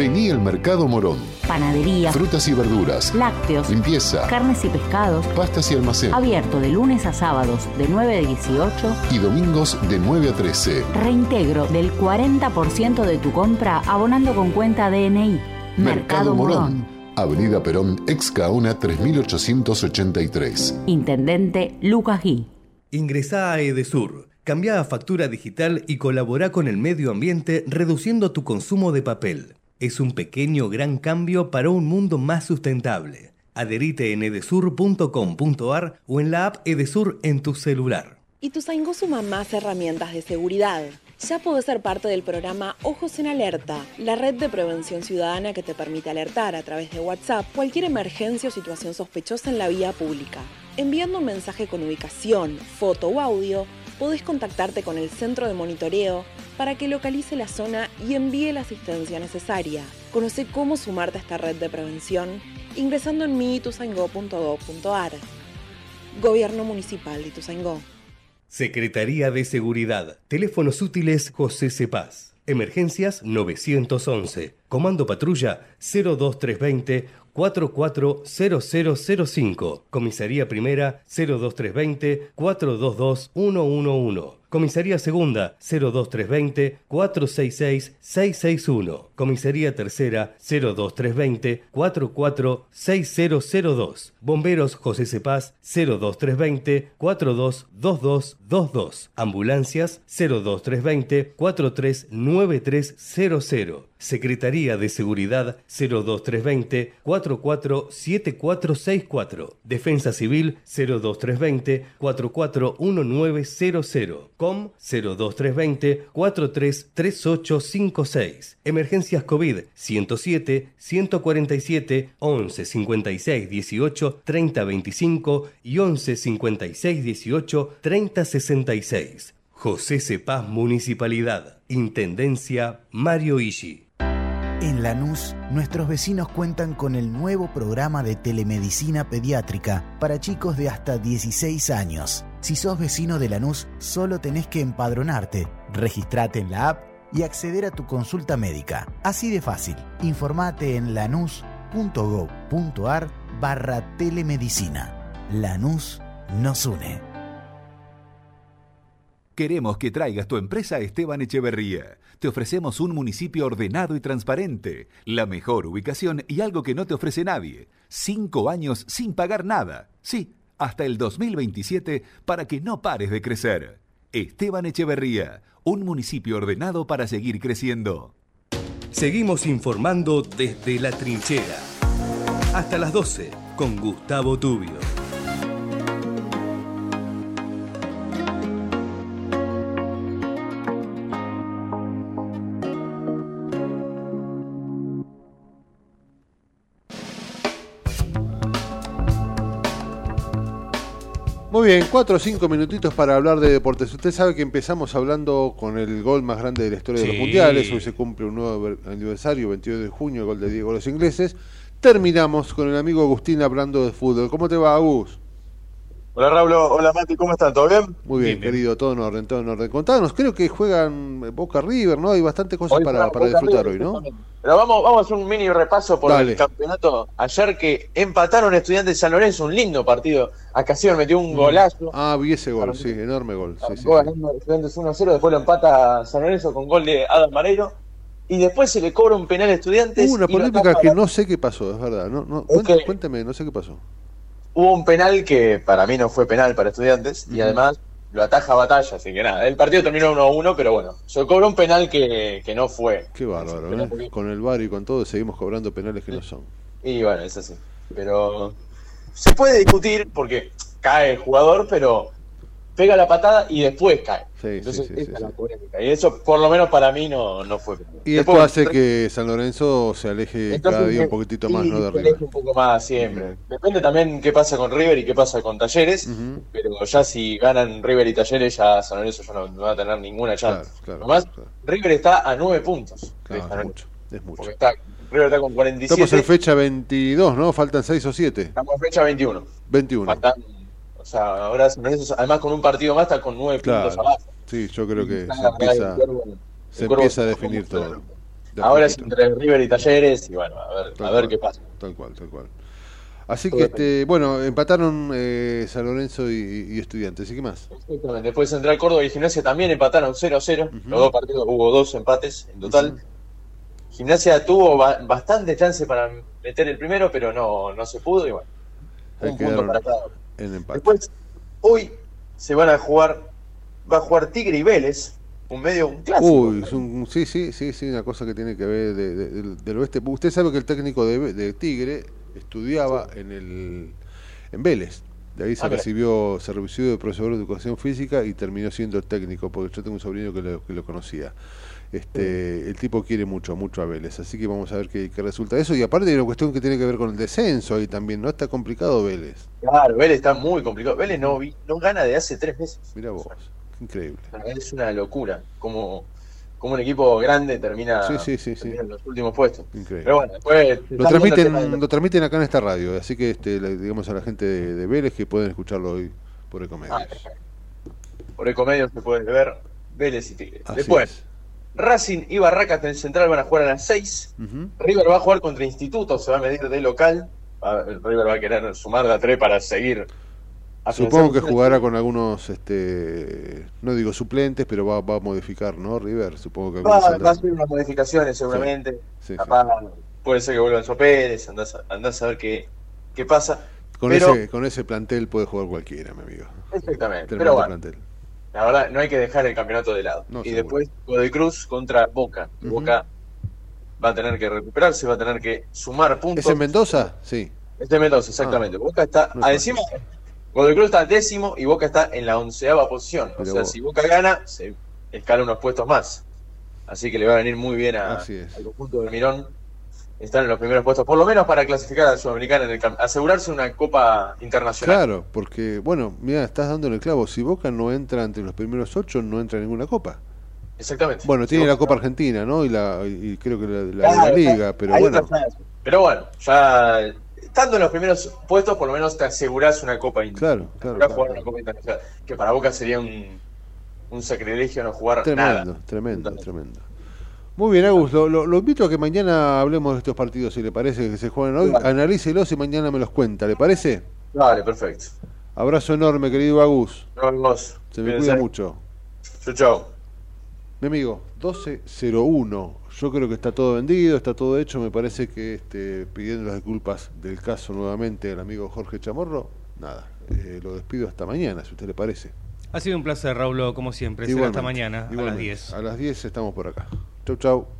Vení al Mercado Morón. Panadería. Frutas y verduras. Lácteos. Limpieza. Carnes y pescados. Pastas y almacén. Abierto de lunes a sábados de 9 a 18. Y domingos de 9 a 13. Reintegro del 40% de tu compra abonando con cuenta DNI. Mercado, Morón. Avenida Perón, ex Caona 3883. Intendente Lucas Gui. Ingresá a Edesur. Cambia a factura digital y colabora con el medio ambiente reduciendo tu consumo de papel. Es un pequeño gran cambio para un mundo más sustentable. Adherite en edesur.com.ar o en la app Edesur en tu celular. Ituzaingó suma más herramientas de seguridad. Ya podés ser parte del programa Ojos en Alerta, la red de prevención ciudadana que te permite alertar a través de WhatsApp cualquier emergencia o situación sospechosa en la vía pública. Enviando un mensaje con ubicación, foto o audio, podés contactarte con el centro de monitoreo para que localice la zona y envíe la asistencia necesaria. Conoce cómo sumarte a esta red de prevención ingresando en miituzaingó.gov.ar. Gobierno Municipal de Ituzaingó. Secretaría de Seguridad. Teléfonos útiles José Cepaz. Emergencias 911. Comando Patrulla 02320 440005. Comisaría Primera 02320 422 111. Comisaría Segunda 02320 466 661. Comisaría Tercera 02320 446002. Bomberos José Cepaz 02320 422222. Ambulancias 02320 439300. Secretaría de Seguridad 02320 447464. Defensa Civil 02320 441900. COM 02320 433856. Emergencias COVID 107 147 11 56 18 30 25 y 11 56 18 30 66. José Cepaz Municipalidad. Intendencia Mario Ishi. En Lanús, nuestros vecinos cuentan con el nuevo programa de telemedicina pediátrica para chicos de hasta 16 años. Si sos vecino de Lanús, solo tenés que empadronarte, registrate en la app y acceder a tu consulta médica. Así de fácil. Informate en lanús.gov.ar barra telemedicina. Lanús nos une. Queremos que traigas tu empresa a Esteban Echeverría. Te ofrecemos un municipio ordenado y transparente, la mejor ubicación y algo que no te ofrece nadie. Cinco años sin pagar nada. Sí, hasta el 2027 para que no pares de crecer. Esteban Echeverría, un municipio ordenado para seguir creciendo. Seguimos informando desde la trinchera. Hasta las 12 con Gustavo Tubio. Muy bien, cuatro o cinco minutitos para hablar de deportes. Usted sabe que empezamos hablando con el gol más grande de la historia de los mundiales. Hoy se cumple un nuevo aniversario, 22 de junio, el gol de Diego los ingleses. Terminamos con el amigo Agustín hablando de fútbol. ¿Cómo te va, Agus? Hola Raúl, hola Mati, ¿cómo están? ¿Todo bien? Muy bien, querido, todo en orden, todo en orden. Contanos, creo que juegan Boca River, ¿no? Hay bastantes cosas Hoy para, disfrutar River, hoy, ¿no? Pero vamos, vamos a hacer un mini repaso por Dale. el campeonato. Ayer que empataron Estudiantes de San Lorenzo, un lindo partido. Acación metió un golazo. Ah, vi ese gol, sí, enorme gol. Sí, sí, ganando Estudiantes 1-0, después lo empata San Lorenzo con gol de Adam Mareiro. Y después se le cobra un penal a Estudiantes. Hubo una polémica que no sé qué pasó, es verdad. No, no, cuéntame, cuéntame, no sé qué pasó. Hubo un penal que para mí no fue penal para Estudiantes. Y además lo ataja a batalla, así que nada. El partido terminó 1-1, pero bueno, se cobró un penal que, que no fue. Qué bárbaro, ¿eh? Con el VAR y con todo seguimos cobrando penales que no son. Y bueno, es así. Pero se puede discutir porque cae el jugador, pero pega la patada y después cae. Sí, Entonces, sí, sí, esa es la polémica. Y eso, por lo menos para mí, no, no fue. Y Después, esto hace que San Lorenzo se aleje entonces, cada día un poquitito más, ¿no? De se River. un poco más siempre. Depende también qué pasa con River y qué pasa con Talleres. Ujú. Pero ya si ganan River y Talleres, ya San Lorenzo ya no, no va a tener ninguna chance. claro, Además, River está a nueve puntos. Claro, es mucho, es mucho. Porque está, River está con 47. Estamos en fecha 22, ¿no? Faltan 6 o 7. Estamos en fecha 21. 21. Faltan, sea, ahora además con un partido más, está con nueve Claro. puntos abajo. Sí, yo creo que se empieza, cuervo- se a definir todo. De Ahora es entre River y Talleres y bueno, a ver, Tal a ver cual, qué pasa. Tal cual, tal cual. Así que, este, bueno, empataron eh, San Lorenzo y, y Estudiantes. ¿Y qué más? Exactamente. Después Central Córdoba y Gimnasia también empataron 0-0. Los dos partidos hubo dos empates en total. Gimnasia tuvo ba- bastante chance para meter el primero, pero no, no se pudo y bueno, Ahí un punto para cada empate. Después, hoy se van a jugar, va a jugar Tigre y Vélez, un medio, un clásico. Uy, es un- sí, sí, sí, sí, una cosa que tiene que ver de- de- del, del oeste. Usted sabe que el técnico de, de Tigre estudiaba en el en Vélez. De ahí se Ah, recibió, se recibió de profesor de educación física y terminó siendo técnico, porque yo tengo un sobrino que lo, que lo conocía. Este, el tipo quiere mucho, mucho a Vélez, así que vamos a ver qué, qué resulta de eso. Y aparte hay una cuestión que tiene que ver con el descenso ahí también, ¿no? Está complicado Vélez. Claro, Vélez está muy complicado. Vélez no, no gana de hace tres meses. Mira vos, increíble. Es una locura como, como un equipo grande termina, Sí, sí, sí, sí. termina en los últimos puestos. Increíble. Pero bueno, después Lo transmiten, de- lo transmiten acá en esta radio, así que este, le digamos a la gente de, de Vélez que pueden escucharlo hoy por Ecomedios. Ah. Por Ecomedios se puede ver Vélez y Tigre. Así Después, es. Racing y Barracas en Central van a jugar a las 6. Ujú. River va a jugar contra Instituto, se va a medir de local. Va- River va a querer sumar de a 3 para seguir. Supongo que jugará con algunos, este, no digo suplentes, pero va, va a modificar, ¿no? River, supongo que Va, va a hacer unas modificaciones seguramente. Sí, sí. Capaz, puede ser que vuelva Enzo Pérez, andás, a- andás a ver qué, qué pasa. Con, pero, ese, con ese plantel puede jugar cualquiera, mi amigo. Exactamente. Tremendo Pero bueno, plantel. La verdad, no hay que dejar el campeonato de lado. No, y seguro. después Godoy Cruz contra Boca. Boca va a tener que recuperarse, va a tener que sumar puntos. ¿Es en Mendoza? Sí. Este Mendoza, exactamente. Boca está no es ah, encima. Godoy Cruz está décimo y Boca está en la onceava posición. O sea, vos. si Boca gana, se escala unos puestos más. Así que le va a venir muy bien a- es. al conjunto del Mirón estar en los primeros puestos, por lo menos para clasificar a Sudamericana, en el asegurarse una Copa Internacional. Claro, porque, bueno, mira, estás dando en el clavo. Si Boca no entra entre los primeros ocho, no entra en ninguna copa. Exactamente. Bueno, tiene Boca la Copa Argentina, ¿no? Y, la, y creo que la, la de la Claro, Liga, pero ahí bueno. Pero bueno, ya estando en los primeros puestos, por lo menos te asegurás una Copa Internacional. Claro, claro, claro. jugar una Copa Internacional. Que para Boca sería un, un sacrilegio no jugar Tremendo, nada. tremendo, tremendo. Muy bien, Agus, lo, lo- lo invito a que mañana hablemos de estos partidos, si le parece que se juegan hoy. Vale. Analícelos y mañana me los cuenta, ¿le parece? Vale, perfecto. Abrazo enorme, querido Agus. Nos vemos. Se me cuida mucho. Chau, chau. Mi amigo, 1201. Yo creo que está todo vendido, está todo hecho. Me parece que este, pidiendo las disculpas del caso nuevamente al amigo Jorge Chamorro, nada, eh, lo despido hasta mañana, si a usted le parece. Ha sido un placer, Raúl, como siempre. Será hasta Igualmente, mañana, a las igualmente. 10. A las 10 estamos por acá. Chau, chau.